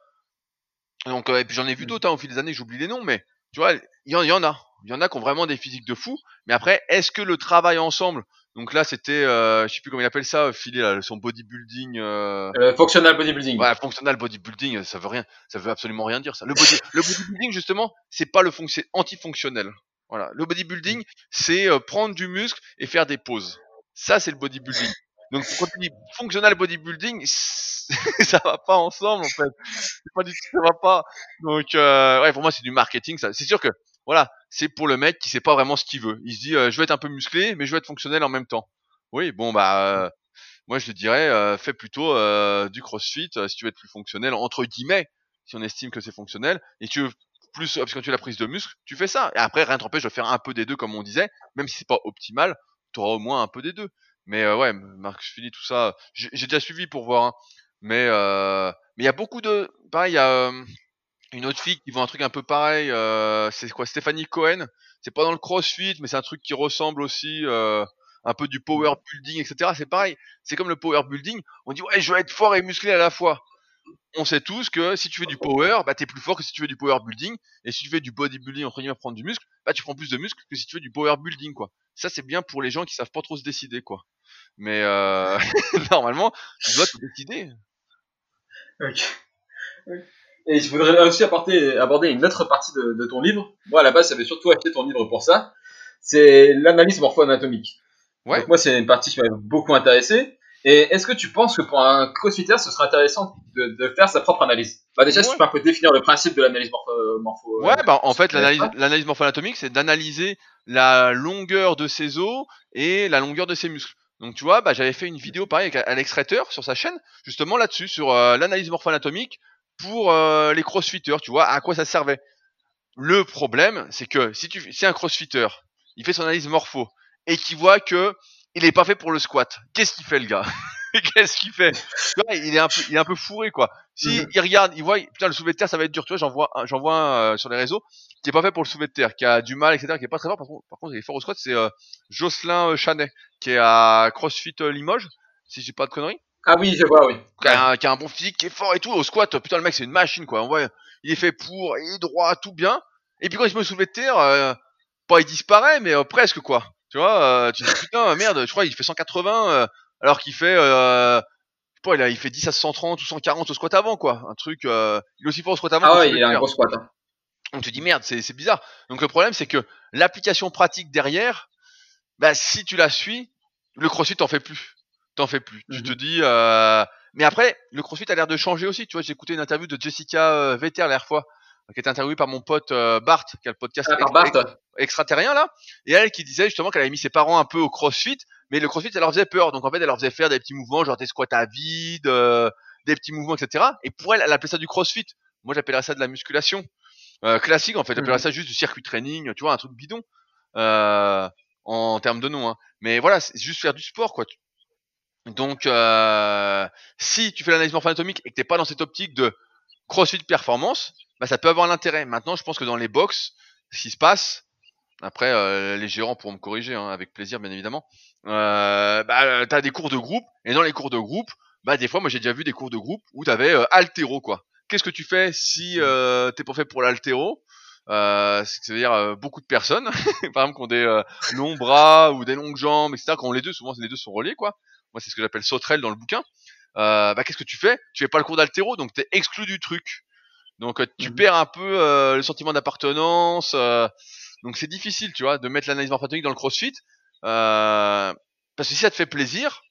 Donc, euh, et puis j'en ai vu Mm. d'autres hein, au fil des années, j'oublie les noms, mais tu vois, il y, en- il y en a. Il y en a qui ont vraiment des physiques de fou. Mais après, est-ce que le travail ensemble, donc là, c'était, euh, je sais plus comment il appelle ça, Philly, là, son bodybuilding, euh, Euh, functional bodybuilding. Ouais, functional bodybuilding, ça veut rien, ça veut absolument rien dire ça. Le, body, le bodybuilding justement, c'est pas le fond, c'est antifonctionnel. Voilà, le bodybuilding, c'est euh, prendre du muscle et faire des pauses. Ça, c'est le bodybuilding. Donc quand tu bodybuilding, ça va pas ensemble en fait. Pas du tout, ça va pas. Donc euh, ouais, pour moi, c'est du marketing. Ça, c'est sûr que voilà, c'est pour le mec qui sait pas vraiment ce qu'il veut. Il se dit, euh, je veux être un peu musclé, mais je veux être fonctionnel en même temps. Oui, bon bah. euh, moi je dirais, euh, fais plutôt euh, du CrossFit euh, si tu veux être plus fonctionnel entre guillemets, si on estime que c'est fonctionnel, et tu veux plus parce que quand tu as la prise de muscle, tu fais ça. Et après rien t'empêche de faire un peu des deux comme on disait, même si c'est pas optimal, tu auras au moins un peu des deux. Mais euh, ouais, Marc Philly, tout ça, j'ai déjà suivi pour voir. hein. Mais euh, mais il y a beaucoup de, pareil, il y a euh, une autre fille qui vend un truc un peu pareil. euh, c'est quoi, Stéphanie Cohen. C'est pas dans le CrossFit, mais c'est un truc qui ressemble aussi euh, un peu du power building, etc. C'est pareil. C'est comme le power building. On dit ouais, je veux être fort et musclé à la fois. On sait tous que si tu fais du power, bah t'es plus fort que si tu fais du power building. Et si tu fais du bodybuilding entre guillemets prendre du muscle, bah tu prends plus de muscle que si tu fais du power building quoi. Ça c'est bien pour les gens qui savent pas trop se décider quoi. Mais euh, normalement, tu dois te décider. Ok. Et je voudrais aussi apporter, aborder une autre partie de, de ton livre. Moi, à la base, j'avais surtout acheté ton livre pour ça. C'est l'analyse morpho-anatomique. Ouais. Donc moi, c'est une partie qui m'a beaucoup intéressé. Et est-ce que tu penses que pour un crossfitter, ce serait intéressant de, de faire sa propre analyse? Bah déjà, si tu peux un peu définir le principe de l'analyse morpho, morpho Ouais, bah en fait l'analyse morpho-anatomique, c'est d'analyser la longueur de ses os et la longueur de ses muscles. Donc tu vois, bah j'avais fait une vidéo pareil avec Alex Retter sur sa chaîne, justement là-dessus sur euh, l'analyse morpho-anatomique pour euh, les crossfitters, tu vois, à quoi ça servait. Le problème, c'est que si tu si un crossfitter, il fait son analyse morpho et qu'il voit que il est pas fait pour le squat, qu'est-ce qu'il fait le gars? Qu'est-ce qu'il fait? Il est un peu il est un peu fourré quoi. Si Mhm. il regarde, il voit putain le soulevé de terre ça va être dur, tu vois, j'en vois j'en vois un euh, sur les réseaux qui est pas fait pour le soulevé de terre, qui a du mal, etc., qui est pas très fort. Par contre, par contre il est fort au squat, c'est euh, Jocelyn euh, Chanet, qui est à CrossFit euh, Limoges, si j'ai pas de conneries, Ah oui, je vois, oui. qui a, un, qui a un bon physique, qui est fort et tout. Au squat, putain, le mec, c'est une machine, quoi. On voit, il est fait pour, il est droit, tout bien. Et puis quand il se met au soulevé de terre, euh, pas il disparaît, mais euh, presque, quoi. Tu vois, euh, tu te dis, putain, merde, je crois qu'il fait 180, euh, alors qu'il fait, euh, je sais pas, il, a, il fait 10 à 130 ou 140 au squat avant, quoi. Un truc, euh, il est aussi fort au squat avant. Ah ouais, il a un gros squat. Hein. On te dit merde, c'est bizarre. Donc le problème c'est que l'application pratique derrière, bah si tu la suis, le CrossFit t'en fait plus, t'en fais plus. Tu te dis, euh... mais après le CrossFit a l'air de changer aussi. Tu vois, j'ai écouté une interview de Jessica Vetter la dernière fois, qui était interviewée par mon pote euh, Bart, qui a le podcast Ah, Bart. Ex- extraterrien là, et elle qui disait justement qu'elle avait mis ses parents un peu au CrossFit, mais le CrossFit ça leur faisait peur. Donc en fait elle leur faisait faire des petits mouvements, genre des squats à vide, euh, des petits mouvements, etc. Et pour elle, elle appelait ça du CrossFit. Moi j'appellerais ça de la musculation euh, classique en fait. J'appellerais Mhm. ça juste du circuit training, tu vois, un truc bidon en termes de nom. Hein. Mais voilà, c'est juste faire du sport quoi. Donc si tu fais l'analyse morpho-anatomique et que t'es pas dans cette optique de CrossFit performance, bah ça peut avoir l'intérêt. Maintenant, je pense que dans les box, ce qui se passe, après euh, les gérants pourront me corriger hein, avec plaisir bien évidemment. Euh, bah euh, t'as des cours de groupe et dans les cours de groupe, bah des fois moi j'ai déjà vu des cours de groupe où t'avais euh, altéro quoi. Qu'est-ce que tu fais si euh, t'es pas fait pour l'altéro? Euh, C'est-à-dire euh, beaucoup de personnes, par exemple qui ont des euh, longs bras ou des longues jambes, etc. Quand on les deux, souvent les deux sont reliés quoi. Moi c'est ce que j'appelle sauterelle dans le bouquin. Euh, bah qu'est-ce que tu fais? Tu fais pas le cours d'altéro, donc t'es exclu du truc. Donc euh, tu Mhm. perds un peu euh, le sentiment d'appartenance. euh, donc c'est difficile, tu vois, de mettre l'analyse morphologique dans le CrossFit. Euh, parce que si ça te fait plaisir,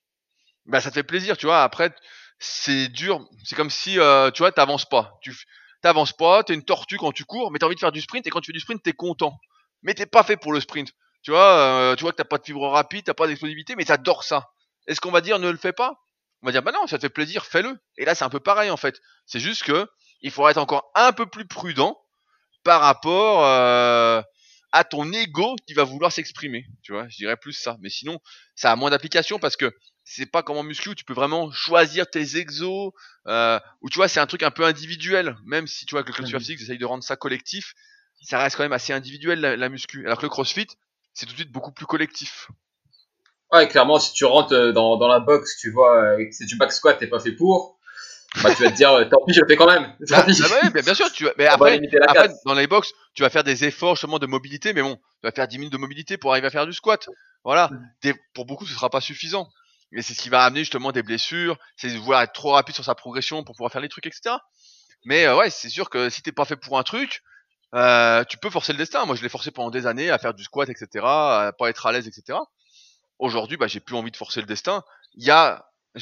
bah ça te fait plaisir, tu vois. Après, c'est dur. C'est comme si, euh, tu vois, t'avances pas. Tu t'avances pas, t'es une tortue quand tu cours, mais t'as envie de faire du sprint et quand tu fais du sprint, t'es content. Mais t'es pas fait pour le sprint. Tu vois, euh, tu vois que t'as pas de fibre rapide, t'as pas d'explosivité, mais t'adores ça. Est-ce qu'on va dire ne le fais pas? On va dire bah non, ça te fait plaisir, fais-le. Et là, c'est un peu pareil en fait. C'est juste que il faudra être encore un peu plus prudent par rapport euh, à ton ego qui va vouloir s'exprimer. Tu vois, je dirais plus ça. Mais sinon, ça a moins d'application parce que c'est pas comme en muscu où tu peux vraiment choisir tes exos. Euh, où tu vois, c'est un truc un peu individuel. Même si tu vois que le Mhm. physique essaye de rendre ça collectif, ça reste quand même assez individuel la, la muscu. Alors que le CrossFit, c'est tout de suite beaucoup plus collectif. Ouais, clairement, si tu rentres euh, dans, dans la box, tu vois, euh, que c'est du back squat, t'es pas fait pour, bah tu vas te dire, euh, tant pis, je le fais quand même. Tant Ah, pis. ah ouais, bien, bien sûr, tu vas- mais On après, dans les box, tu vas faire des efforts justement de mobilité, mais bon, tu vas faire 10 minutes de mobilité pour arriver à faire du squat. Voilà. Des- pour beaucoup, ce sera pas suffisant. Et c'est ce qui va amener justement des blessures, c'est de vouloir être trop rapide sur sa progression pour pouvoir faire les trucs, etc. Mais euh, ouais, c'est sûr que si t'es pas fait pour un truc, euh, tu peux forcer le destin. Moi, je l'ai forcé pendant des années à faire du squat, etc., à pas être à l'aise, etc. Aujourd'hui, bah, j'ai plus envie de forcer le destin. J'ai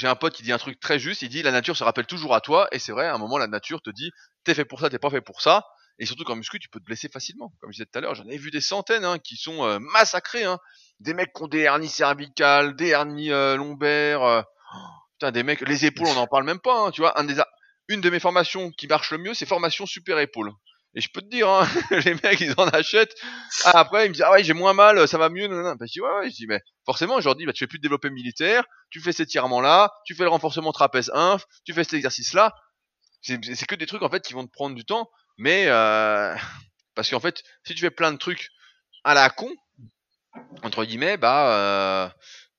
un pote qui dit un truc très juste. Il dit la nature se rappelle toujours à toi, et c'est vrai. À un moment, la nature te dit t'es fait pour ça, t'es pas fait pour ça. Et surtout qu'en muscu, tu peux te blesser facilement. Comme je disais tout à l'heure, j'en ai vu des centaines hein, qui sont euh, massacrés. Hein. Des mecs qui ont des hernies cervicales, des hernies euh, lombaires. euh. putain, des mecs, les épaules, on n'en parle même pas, hein, tu vois. Une de mes formations qui marche le mieux, c'est formation super épaule. Et je peux te dire, hein, les mecs, ils en achètent. Ah, après, ils me disent, ah ouais, j'ai moins mal, ça va mieux. nanana. Bah, je dis, ouais, ouais. Je dis, mais forcément, dis, bah, tu fais plus de développé militaire, tu fais cet étirement-là, tu fais le renforcement trapèze 1, tu fais cet exercice-là. C'est que des trucs, en fait, qui vont te prendre du temps. Mais, euh, parce qu'en fait, si tu fais plein de trucs à la con, entre guillemets, bah, euh,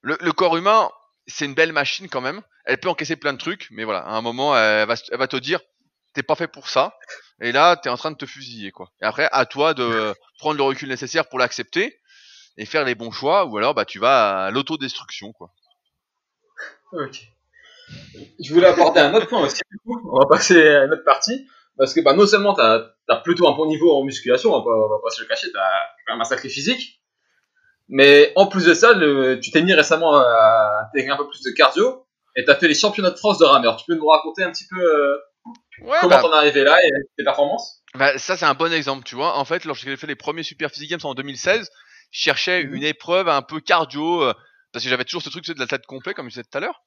le, le corps humain, c'est une belle machine quand même. Elle peut encaisser plein de trucs, mais voilà, à un moment, elle va, elle va te dire, t'es pas fait pour ça. Et là, t'es en train de te fusiller, quoi. Et après, à toi de prendre le recul nécessaire pour l'accepter et faire les bons choix, ou alors, bah, tu vas à l'autodestruction, quoi. Ok. Je voulais apporter un autre point aussi, du coup. On va passer à une autre partie. Parce que bah, non seulement tu as, plutôt un bon niveau en musculation, on va pas, on va pas se le cacher, tu as quand même un sacré physique. Mais en plus de ça, le, tu t'es mis récemment à intégrer un peu plus de cardio et tu as fait les championnats de France de rameur. Tu peux nous raconter un petit peu euh, Ouais, comment bah, t'en es arrivé là et tes performances? Bah, ça, c'est un bon exemple, tu vois. En fait, lorsque j'ai fait les premiers Super Physique Games en 2016, je cherchais Mhm. une épreuve un peu cardio, euh, parce que j'avais toujours ce truc de la tête complet, comme je disais tout à l'heure.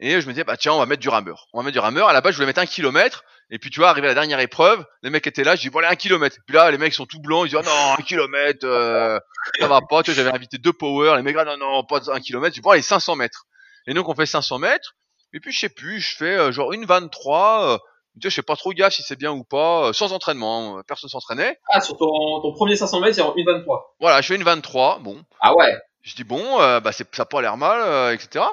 Et je me disais, bah tiens, on va mettre du rameur. On va mettre du rameur. À la base, je voulais mettre un kilomètre. Et puis, tu vois, arrivé à la dernière épreuve, les mecs étaient là, je dis, bon, allez, un kilomètre. Puis là, les mecs sont tout blancs, ils disent, oh non, un kilomètre, euh, ça va pas. Tu vois, j'avais invité deux power. Les mecs, ah non, non, pas un kilomètre. Je dis, bon, allez, 500 mètres. Et donc, on fait 500 mètres. Et puis, je sais plus, je fais euh, genre une 23. Euh, tu sais, je sais pas trop gaffe si c'est bien ou pas, euh, sans entraînement. hein, personne s'entraînait. Ah, sur ton, ton premier 500 mètres, c'est en 1,23. Voilà, je fais une 23. Bon, Ah ouais je dis bon, euh, bah c'est ça pas l'air mal, euh, etc.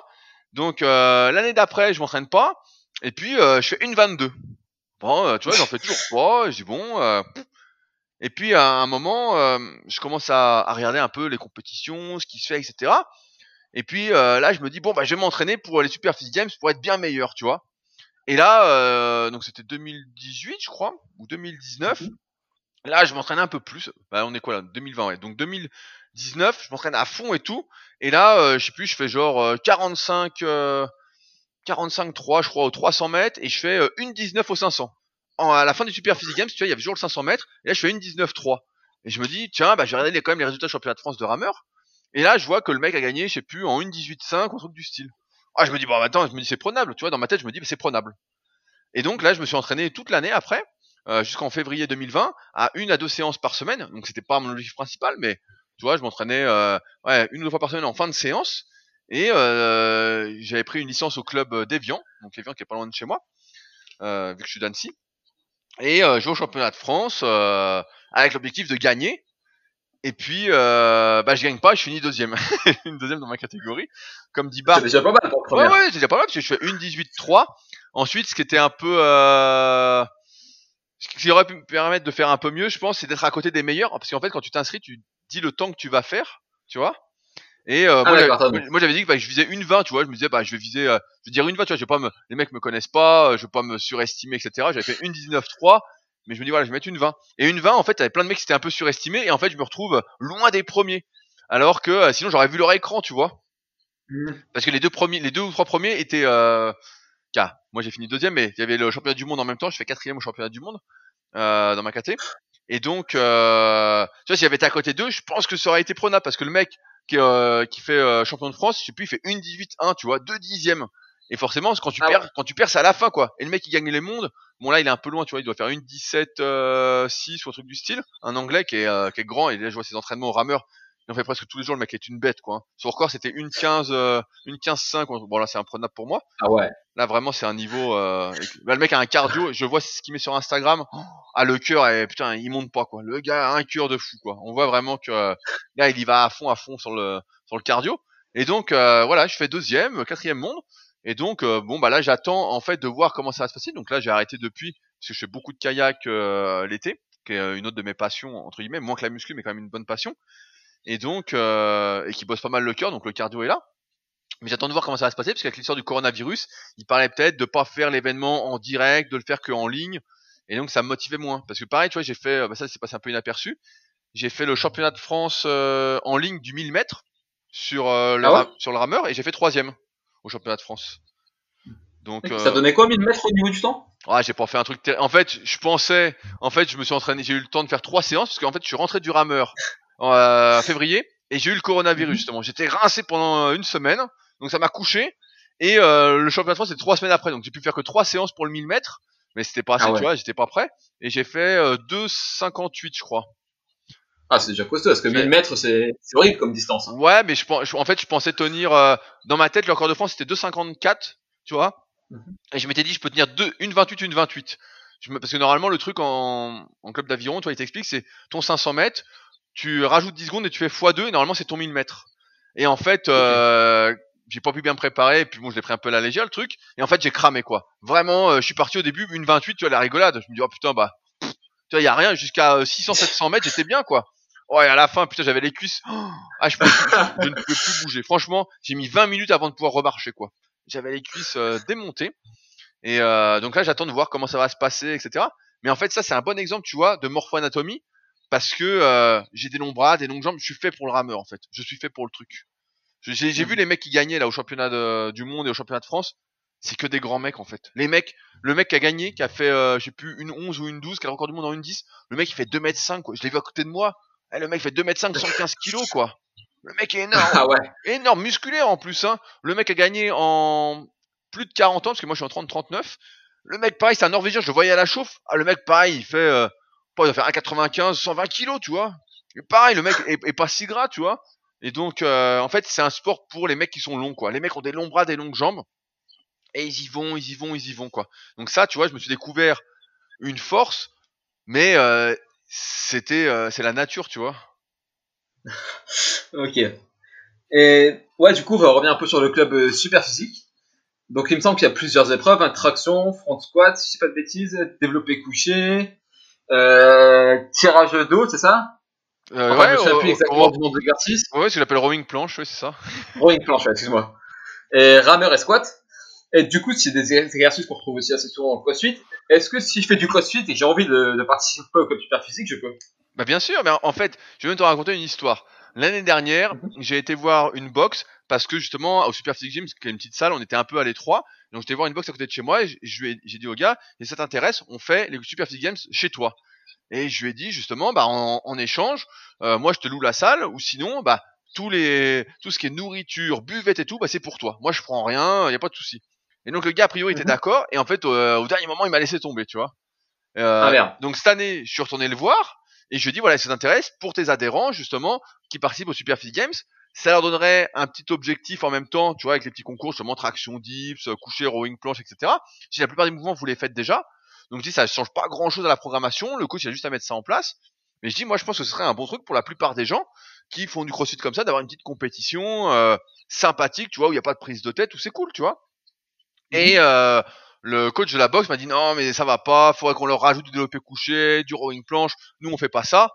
Donc euh, l'année d'après, je m'entraîne pas, et puis euh, je fais une 22. Bon, euh, tu vois, j'en fais toujours pas. Je dis bon. euh, et puis à un moment, euh, je commence à, à regarder un peu les compétitions, ce qui se fait, etc. Et puis euh, là, je me dis bon, bah je vais m'entraîner pour les Super Games pour être bien meilleur, tu vois. Et là, euh, donc c'était 2018, je crois, ou 2019. Là, je m'entraîne un peu plus. Bah, on est quoi là? 2020, ouais. Donc 2019, je m'entraîne à fond et tout. Et là, euh, je sais plus, je fais genre euh, 45, euh, 45-3, je crois, aux 300 mètres, et je fais euh, une 19 aux 500. En, à la fin du Super Physique Games, tu vois, il y avait toujours le 500 mètres, et là, je fais une 19-3. Et je me dis, tiens, bah, je vais regarder les- quand même les résultats du championnat de France de rameur. Et là, je vois que le mec a gagné, je sais plus, en une 18-5, un truc du style. Ah, je me dis, bon, attends, je me dis, c'est prenable, tu vois, dans ma tête, je me dis, c'est prenable. Et donc là, je me suis entraîné toute l'année après, euh, jusqu'en février 2020, à une à deux séances par semaine. Donc c'était pas mon objectif principal, mais tu vois, je m'entraînais euh, une ou deux fois par semaine en fin de séance. Et euh, j'avais pris une licence au club euh, d'Evian, donc Evian qui est pas loin de chez moi, euh, vu que je suis d'Annecy. Et je vais au championnat de France avec l'objectif de gagner. Et puis, euh, bah, je gagne pas, je finis deuxième. une deuxième dans ma catégorie. Comme dit Bart, C'est déjà pas mal pour le Ouais, ouais, c'est déjà pas mal parce que je fais une 18-3. Ensuite, ce qui était un peu. Euh... Ce qui aurait pu me permettre de faire un peu mieux, je pense, c'est d'être à côté des meilleurs. Parce qu'en fait, quand tu t'inscris, tu dis le temps que tu vas faire, tu vois. Et euh, Ah, j'avais- moi, j'avais dit que bah, je visais une 20, tu vois. Je me disais, bah, je vais viser, euh, je vais dire une 20, tu vois. Je vais pas me, les mecs me connaissent pas, euh, je vais pas me surestimer, etc. J'avais fait une 19-3, mais je me dis, voilà, je vais mettre une 20. Et une 20, en fait, avait plein de mecs qui étaient un peu surestimés, et en fait, je me retrouve loin des premiers. Alors que euh, sinon, j'aurais vu leur écran, tu vois. Mhm. Parce que les deux premiers, les deux ou trois premiers étaient, euh, moi j'ai fini deuxième, mais il y avait le championnat du monde en même temps. Je fais quatrième au championnat du monde euh, dans ma caté. Et donc, euh, tu vois, s'il avait été à côté d'eux, je pense que ça aurait été prenable parce que le mec qui, euh, qui fait euh, champion de France, je sais plus, il fait une 18-1, tu vois, deux dixièmes. Et forcément, quand tu Ah perds, quand tu perds, c'est à la fin, quoi. Et le mec qui gagne les mondes, bon là, il est un peu loin, tu vois, il doit faire une 17-6 ou un truc du style. Un anglais qui est, euh, qui est grand, et là, je vois ses entraînements au rameur. Il en fait presque tous les jours, le mec est une bête, quoi. Son record, c'était une 15, euh, une 15-5. Bon là, c'est imprenable pour moi. Ah ouais. Là, vraiment, c'est un niveau. Euh... et que- Là, le mec a un cardio. Je vois ce qu'il met sur Instagram. Ah, le cœur, est... putain, il monte pas quoi. Le gars a un cœur de fou quoi. On voit vraiment que euh, là, il y va à fond, à fond sur le sur le cardio. Et donc, euh, voilà, je fais deuxième, quatrième monde. Et donc, euh, bon, bah là, j'attends en fait de voir comment ça va se passer. Donc là, j'ai arrêté depuis parce que je fais beaucoup de kayak euh, l'été, qui est euh, une autre de mes passions entre guillemets, moins que la muscu, mais quand même une bonne passion. Et donc, euh, et qui bosse pas mal le cœur, donc le cardio est là. Mais j'attends de voir comment ça va se passer, parce qu'avec l'histoire du coronavirus, il parlait peut-être de pas faire l'événement en direct, de le faire qu'en ligne, et donc ça me motivait moins. Parce que pareil, tu vois, j'ai fait, euh, bah ça c'est passé un peu inaperçu, j'ai fait le championnat de France euh, en ligne du 1000 mètres sur, euh, Ah ouais? sur le rameur, et j'ai fait troisième au championnat de France. Donc, Ça euh, donnait quoi 1000 mètres au niveau du temps? Ouais, j'ai pas fait un truc. terri- En fait, je pensais. En fait, je me suis entraîné. J'ai eu le temps de faire trois séances parce qu'en fait, je suis rentré du rameur en euh, février et j'ai eu le coronavirus justement. J'étais rincé pendant euh, une semaine, donc ça m'a couché. Et euh, le championnat de France, c'est trois semaines après. Donc j'ai pu faire que trois séances pour le 1000 mètres. Mais c'était pas assez, Ah ouais. tu vois, j'étais pas prêt. Et j'ai fait euh, 2,58, je crois. Ah, c'est déjà costaud, parce que 1000 mètres, c'est horrible comme distance. hein. Ouais, mais je, je- en fait, je pensais tenir euh, dans ma tête le record de France c'était 2,54, tu vois. Mhm. Et je m'étais dit je peux tenir deux, une 28, une 28. Je me- parce que normalement le truc en, en club d'aviron, toi il t'explique c'est ton 500 mètres, tu rajoutes 10 secondes et tu fais x2 et normalement c'est ton 1000 mètres. Et en fait, euh, j'ai pas pu bien me préparer et puis bon je l'ai pris un peu à la légère le truc. Et en fait j'ai cramé quoi. Vraiment, euh, je suis parti au début une 28, tu vois la rigolade. Je me dis oh putain bah, pff, tu vois y a rien jusqu'à 600-700 mètres j'étais bien quoi. Ouais, à la fin, putain, j'avais les cuisses. Oh, ah, je, pouvais je ne pouvais plus bouger. Franchement, j'ai mis 20 minutes avant de pouvoir remarcher, quoi. J'avais les cuisses euh, démontées. Et euh, donc là, j'attends de voir comment ça va se passer, etc. Mais en fait, ça, c'est un bon exemple, tu vois, de morpho-anatomie. Parce que euh, j'ai des longs bras, des longues jambes. Je suis fait pour le rameur, en fait. Je suis fait pour le truc. J'ai j'ai vu les mecs qui gagnaient là au championnat de- du monde et au championnat de France. C'est que des grands mecs, en fait. Les mecs, le mec qui a gagné, qui a fait, euh, je sais plus, une 11 ou une 12, qui a le record du monde en une 10. Le mec, il fait 2 mètres 5, quoi. Je l'ai vu à côté de moi. Eh, le mec fait 2 mètres 5, 115 kilos, quoi. Le mec est énorme. Ah ouais. énorme, musculaire en plus. Hein. Le mec a gagné en plus de 40 ans, parce que moi je suis en 30-39. Le mec, pareil, c'est un Norvégien, je le voyais à la chauffe. Ah, le mec, pareil, il fait, euh, pas, il va faire 1,95, 120 kilos, tu vois. Et pareil, le mec est, est pas si gras, tu vois. Et donc, euh, en fait, c'est un sport pour les mecs qui sont longs, quoi. Les mecs ont des longs bras, des longues jambes. Et ils y vont, ils y vont, ils y vont, quoi. Donc ça, tu vois, je me suis découvert une force, mais euh, c'était, euh, c'est la nature, tu vois. Ok. Et ouais, du coup, on va revenir un peu sur le club euh, super physique. Donc, il me semble qu'il y a plusieurs épreuves hein, traction, front squat, si je dis pas de bêtises, développé couché, euh, tirage d'eau, c'est ça? Euh, Enfin, je oh, plus exactement du nom de l'exercice. ouais, rowing planche, ouais, c'est ça. Rowing planche, ouais, excuse-moi. Et rameur et squat. Et du coup, c'est des exercices qu'on retrouve aussi assez souvent le crossfit. Est-ce que si je fais du crossfit et j'ai envie de, de participer au club super physique, je peux? Bah bien sûr, mais en- fait, je vais te raconter une histoire. L'année dernière, j'ai été voir une box parce que justement au Super Physique Gym, qui est une petite salle, on était un peu à l'étroit. Donc j'étais voir une box à côté de chez moi et je- je lui ai- j'ai dit au gars, et ça t'intéresse, on fait les Super Physique Games chez toi. Et je lui ai dit justement, bah en, en échange, euh, moi je te loue la salle ou sinon, bah tous les tout ce qui est nourriture, buvette et tout, bah c'est pour toi. Moi je prends rien, y a pas de souci. Et donc le gars a priori était Mhm. d'accord et en fait euh, au dernier moment il m'a laissé tomber, tu vois. Euh, Ah, merde. donc cette année, je suis retourné le voir et je lui ai dit voilà, si ça t'intéresse, pour tes adhérents justement qui participent au Super Fit Games, ça leur donnerait un petit objectif en même temps, tu vois, avec les petits concours, justement traction dips, euh, coucher, rowing planche, etc. Si la plupart des mouvements vous les faites déjà, donc je dis ça change pas grand chose à la programmation, le coach il a juste à mettre ça en place. Mais je dis moi je pense que ce serait un bon truc pour la plupart des gens qui font du crossfit comme ça, d'avoir une petite compétition euh, sympathique, tu vois, où il y a pas de prise de tête, où c'est cool, tu vois. Et euh, le coach de la boxe m'a dit non mais ça va pas, faudrait qu'on leur rajoute du développé couché, du rowing planche. Nous on fait pas ça.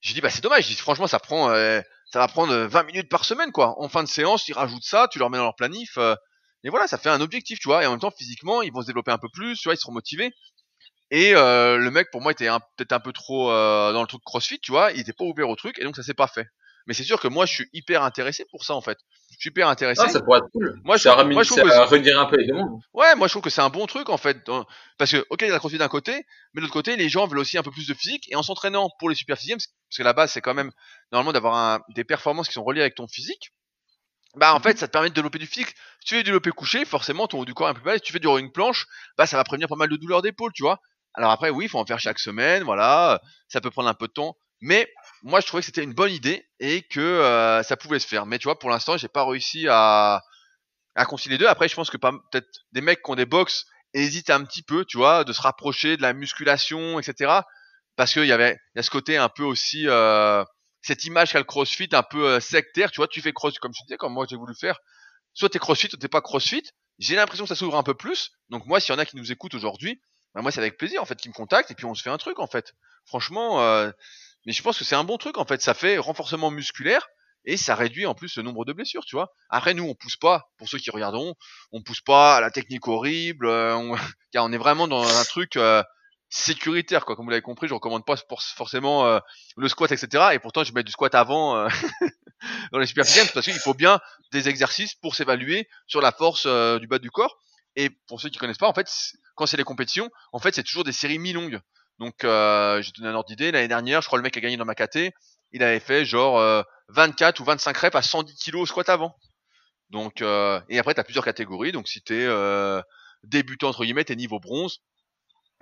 J'ai dit bah c'est dommage. J'ai dit franchement ça prend, euh, ça va prendre 20 minutes par semaine quoi. En fin de séance ils rajoutent ça, tu leur mets dans leur planif. euh, et voilà ça fait un objectif tu vois. Et en même temps physiquement ils vont se développer un peu plus, tu vois ils seront motivés. Et euh, le mec pour moi était un- peut-être un peu trop euh, dans le truc CrossFit tu vois. Il était pas ouvert au truc et donc ça s'est pas fait. Mais c'est sûr que moi je suis hyper intéressé pour ça en fait. Je suis hyper intéressé. Ah, ça pourrait être cool. Moi, je ça trouve- moi, je ça trouve que- redire un peu les demandes. Ouais, moi je trouve que c'est un bon truc en fait, parce que ok, il y a la CrossFit d'un côté, mais de l'autre côté, les gens veulent aussi un peu plus de physique et en s'entraînant pour les super physiques, parce que la base c'est quand même normalement d'avoir un- des performances qui sont reliées avec ton physique. Bah en fait, ça te permet de développer du physique. Si tu fais du développé couché, forcément ton haut du corps est un peu balèze. Si tu fais du rowing planche, bah ça va prévenir pas mal de douleurs d'épaule, tu vois. Alors après, oui, il faut en faire chaque semaine, voilà, ça peut prendre un peu de temps, mais moi je trouvais que c'était une bonne idée et que ça pouvait se faire. Mais tu vois, pour l'instant, j'ai pas réussi à à concilier les deux. Après, je pense que peut-être des mecs qui ont des box hésitent un petit peu, tu vois, de se rapprocher de la musculation, etc. Parce qu'il y avait y a ce côté un peu aussi cette image qu'a le CrossFit un peu sectaire, tu vois, tu fais CrossFit comme je disais, comme moi j'ai voulu faire. Soit t'es CrossFit, soit t'es pas CrossFit. J'ai l'impression que ça s'ouvre un peu plus. Donc moi, s'il y en a qui nous écoutent aujourd'hui, bah moi c'est avec plaisir en fait qu'ils me contactent et puis on se fait un truc en fait. Franchement, mais je pense que c'est un bon truc en fait. Ça fait renforcement musculaire et ça réduit en plus le nombre de blessures, tu vois. Après nous on pousse pas, pour ceux qui regarderont, on pousse pas à la technique horrible, euh, on, car on est vraiment dans un truc euh, sécuritaire quoi. Comme vous l'avez compris, je recommande pas forcément euh, le squat etc. Et pourtant je mets du squat avant dans les super parce qu'il faut bien des exercices pour s'évaluer sur la force du bas du corps. Et pour ceux qui connaissent pas, en fait, quand c'est les compétitions, en fait, c'est toujours des séries mi-longues. Donc, euh, j'ai donné un ordre d'idée. L'année dernière, je crois le mec a gagné dans ma KT. Il avait fait genre euh, 24 ou 25 reps à 110 kilos au squat avant. Donc, euh, et après, tu as plusieurs catégories. Donc, si tu es euh, débutant, entre guillemets, t'es niveau bronze,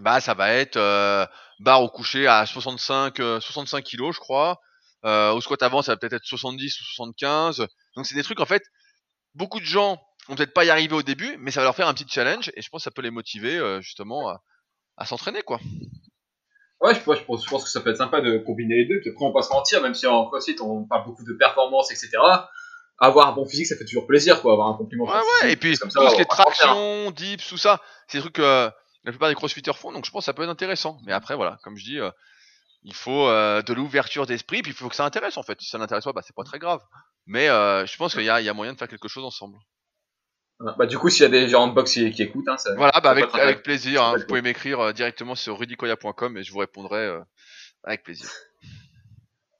bah, ça va être euh, barre au coucher à 65, 65 kilos, je crois. au squat avant, ça va peut-être être 70 ou 75. Donc, c'est des trucs, en fait, beaucoup de gens vont peut-être pas y arriver au début, mais ça va leur faire un petit challenge. Et je pense que ça peut les motiver, justement, à s'entraîner, quoi. Ouais, je, je, pense, je, pense que ça peut être sympa de combiner les deux. Puis après, on va pas se mentir, même si en CrossFit on parle beaucoup de performance, etc. Avoir un bon physique, ça fait toujours plaisir, quoi. Avoir un compliment. Ouais, ouais. Et puis, tout ce qui est traction, dips, tout ça, c'est des trucs que la plupart des crossfitters font. Donc, je pense que ça peut être intéressant. Mais après, voilà, comme je dis, euh, il faut euh, de l'ouverture d'esprit. Puis, il faut que ça intéresse, en fait. Si ça n'intéresse pas, bah, c'est pas très grave. Mais euh, je pense qu'il y, y a, moyen de faire quelque chose ensemble. Bah, du coup, s'il y a des gens de box qui, qui écoutent, hein, ça, voilà, bah, avec, avec plaisir. Hein, vous pouvez m'écrire euh, directement sur rudicoya.com et je vous répondrai euh, avec plaisir.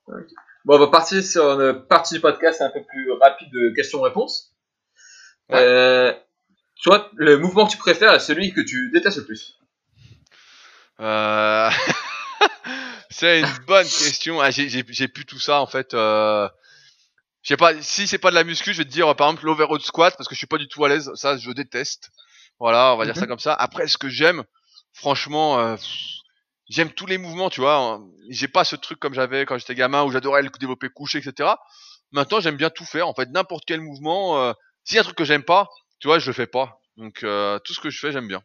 Bon, on va partir sur une partie du podcast un peu plus rapide de questions-réponses. Euh, tu vois, le mouvement que tu préfères est celui que tu détestes le plus? Euh... C'est une bonne question. Ah, J'ai plus tout ça en fait. Euh je sais pas, si c'est pas de la muscu, je vais te dire par exemple l'overhead squat parce que je suis pas du tout à l'aise, ça je déteste. Voilà, on va dire ça mhm. comme ça. Après, ce que j'aime, franchement, euh, j'aime tous les mouvements, tu vois. J'ai pas ce truc comme j'avais quand j'étais gamin où j'adorais le développer couché, etc. Maintenant, j'aime bien tout faire. En fait, n'importe quel mouvement. Euh, S'il y a un truc que j'aime pas, tu vois, je le fais pas. Donc, euh, tout ce que je fais, j'aime bien.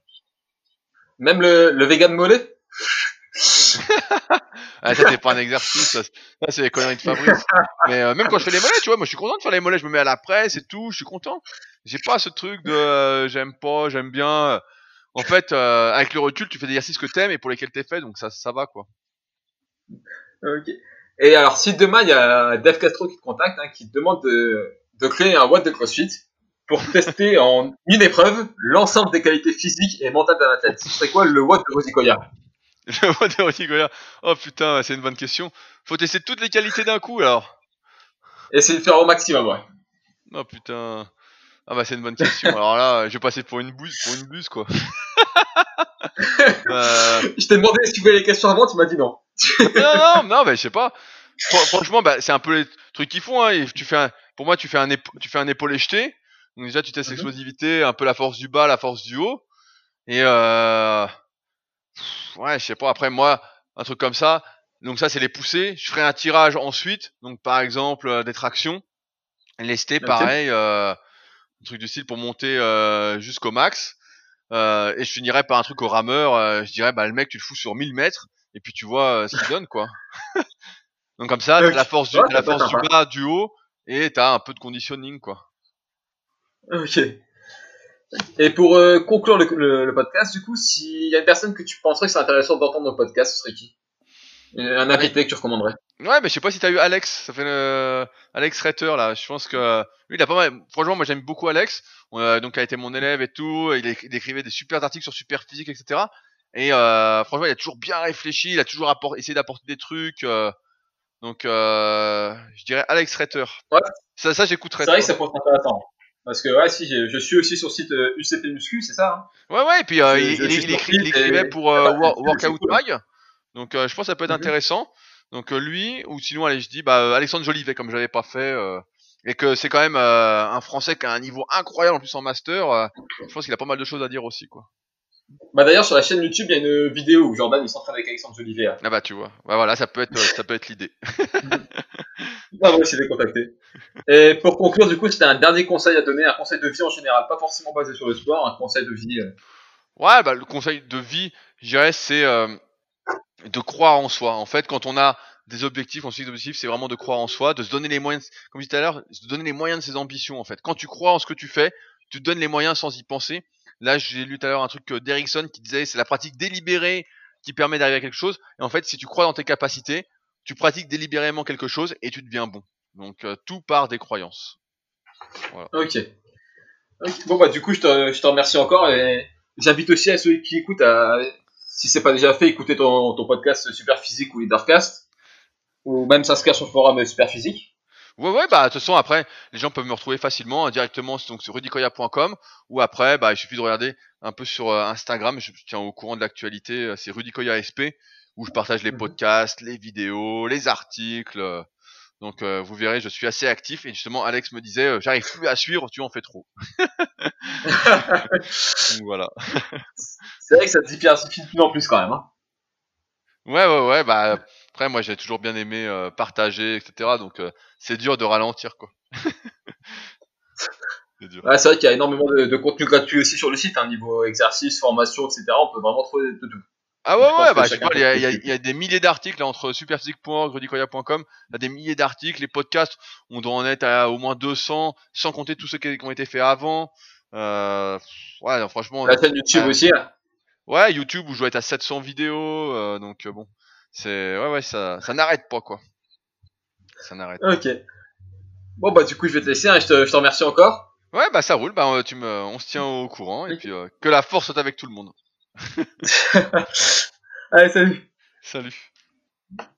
Même le, le vegan mollet? ah, ça, c'est pas un exercice. Ça, c'est les conneries de Fabrice. Mais euh, même quand je fais les mollets, tu vois, moi, je suis content de faire les mollets. Je me mets à la presse et tout. Je suis content. J'ai pas ce truc de euh, j'aime pas, j'aime bien. En fait, euh, avec le recul, tu fais des exercices que t'aimes et pour lesquels t'es fait, donc ça, ça va, quoi. Ok. Et alors, si demain, il y a Dave Castro qui te contacte, hein, qui te demande de, de créer un WOD de CrossFit pour tester en une épreuve l'ensemble des qualités physiques et mentales d'un athlète, ce serait quoi le WOD de Rosicoya Le mode de Oh putain, c'est une bonne question. Faut tester toutes les qualités d'un coup alors. Essayer de faire au maximum, ouais. Oh putain. Ah bah c'est une bonne question. Alors là, je vais passer pour une buse, pour une buse quoi. Euh. Je t'ai demandé si tu voulais les questions avant, tu m'as dit non. non non non, bah je sais pas. Franchement, bah c'est un peu les trucs qu'ils font. Hein. Tu fais un... pour moi, tu fais un tu fais un épaulé jeté. Donc déjà, tu testes mhm. l'explosivité, un peu la force du bas, la force du haut. Et euh ouais, je sais pas. Après, moi, un truc comme ça. Donc ça, c'est les pousser. Je ferai un tirage ensuite. Donc par exemple, euh, des tractions. Lesté, pareil. Euh, un truc du style pour monter euh, jusqu'au max. Euh, et je finirai par un truc au rameur. Euh, je dirais, bah le mec, tu le fous sur 1000 mètres. Et puis tu vois ce qu'il donne, quoi. Donc comme ça, la force du, la force du bas, du haut. Et t'as un peu de conditioning, quoi. Ok. Et pour euh, conclure le, le, podcast, du coup, s'il y a une personne que tu penserais que c'est intéressant d'entendre le podcast, ce serait qui? Un invité que tu recommanderais? Ouais, mais je sais pas si t'as eu Alex, ça fait le... Alex Retter là. Je pense que lui, il a pas mal. Franchement, moi j'aime beaucoup Alex. Euh, donc, il a été mon élève et tout. Il, écrivait des super articles sur super physique, etc. Et euh, franchement, il a toujours bien réfléchi. Il a toujours essayé d'apporter des trucs. Euh, donc, euh, je dirais Alex Retter. Ouais. Ça, ça j'écouterais. C'est vrai que ça peut être intéressant. Parce que ouais, si je suis aussi sur le site UCP euh, Muscu, c'est ça hein Ouais, ouais. Et puis euh, il, il, écrivait pour euh, Workout Mag, donc je pense que ça peut être mhm. intéressant. Donc lui, ou sinon, allez, je dis bah Alexandre Jolivet, comme je l'avais pas fait, et que c'est quand même un Français qui a un niveau incroyable en plus en master. je pense qu'il a pas mal de choses à dire aussi, quoi. Bah d'ailleurs sur la chaîne YouTube il y a une vidéo où Jordan il s'entraîne avec Alexandre Jolivet. Ah bah tu vois, bah voilà ça peut être ça peut être l'idée. ah ouais, c'est contacté. Et pour conclure du coup c'était un dernier conseil à donner, un conseil de vie en général, pas forcément basé sur le sport, un conseil de vie. Euh. Ouais bah le conseil de vie, je dirais c'est euh, de croire en soi. En fait quand on a des objectifs, on se des objectifs, c'est vraiment de croire en soi, de se donner les moyens, comme je disais tout à l'heure, de se donner les moyens de ses ambitions en fait. Quand tu crois en ce que tu fais, tu te donnes les moyens sans y penser Là, j'ai lu tout à l'heure un truc d'Erickson qui disait c'est la pratique délibérée qui permet d'arriver à quelque chose. Et en fait, si tu crois dans tes capacités, tu pratiques délibérément quelque chose et tu deviens bon. Donc euh, tout part des croyances. Ok. Bon bah du coup, je te, je te remercie encore et j'invite aussi à ceux qui écoutent à, si c'est pas déjà fait, écouter ton, ton podcast Super Physique ou Leadercast ou même s'inscrire sur le forum Super Physique. Ouais, ouais, bah, de toute façon, après, les gens peuvent me retrouver facilement hein, directement donc, sur rudicoya.com ou après, bah, il suffit de regarder un peu sur euh, Instagram. Je tiens au courant de l'actualité. Euh, c'est rudicoya SP où je partage les mhm. podcasts, les vidéos, les articles. Euh, Donc vous verrez, je suis assez actif et justement Alex me disait j'arrive plus à suivre, tu en fais trop. Donc voilà. C'est vrai que ça te diversifie de plus en plus quand même. Hein. Ouais ouais ouais bah après moi j'ai toujours bien aimé euh, partager etc. Donc euh, c'est dur de ralentir quoi. c'est. Ouais, vrai qu'il y a énormément de, de, contenu gratuit aussi sur le site, hein, niveau exercice, formation etc. On peut vraiment trouver de tout. Ah ouais, ouais, bah, je sais pas, il y, a, il, y a, il y, a des milliers d'articles entre superphysique.org, rudicoya.com, il y a des milliers d'articles, les podcasts, on doit en être à au moins 200, sans compter tous ceux qui, ont été faits avant. Euh, ouais, non, franchement. La chaîne YouTube aussi, là. Ouais, YouTube où je dois être à 700 vidéos, euh, donc bon, c'est, ouais, ouais, ça, ça n'arrête pas, quoi. Ça n'arrête pas. Ok. Bon, bah, du coup, je vais te laisser, hein, je, te, je te remercie encore. Ouais, bah, ça roule, bah, tu me, on se tient au courant, et puis, euh, que la force soit avec tout le monde. Allez, salut. Salut.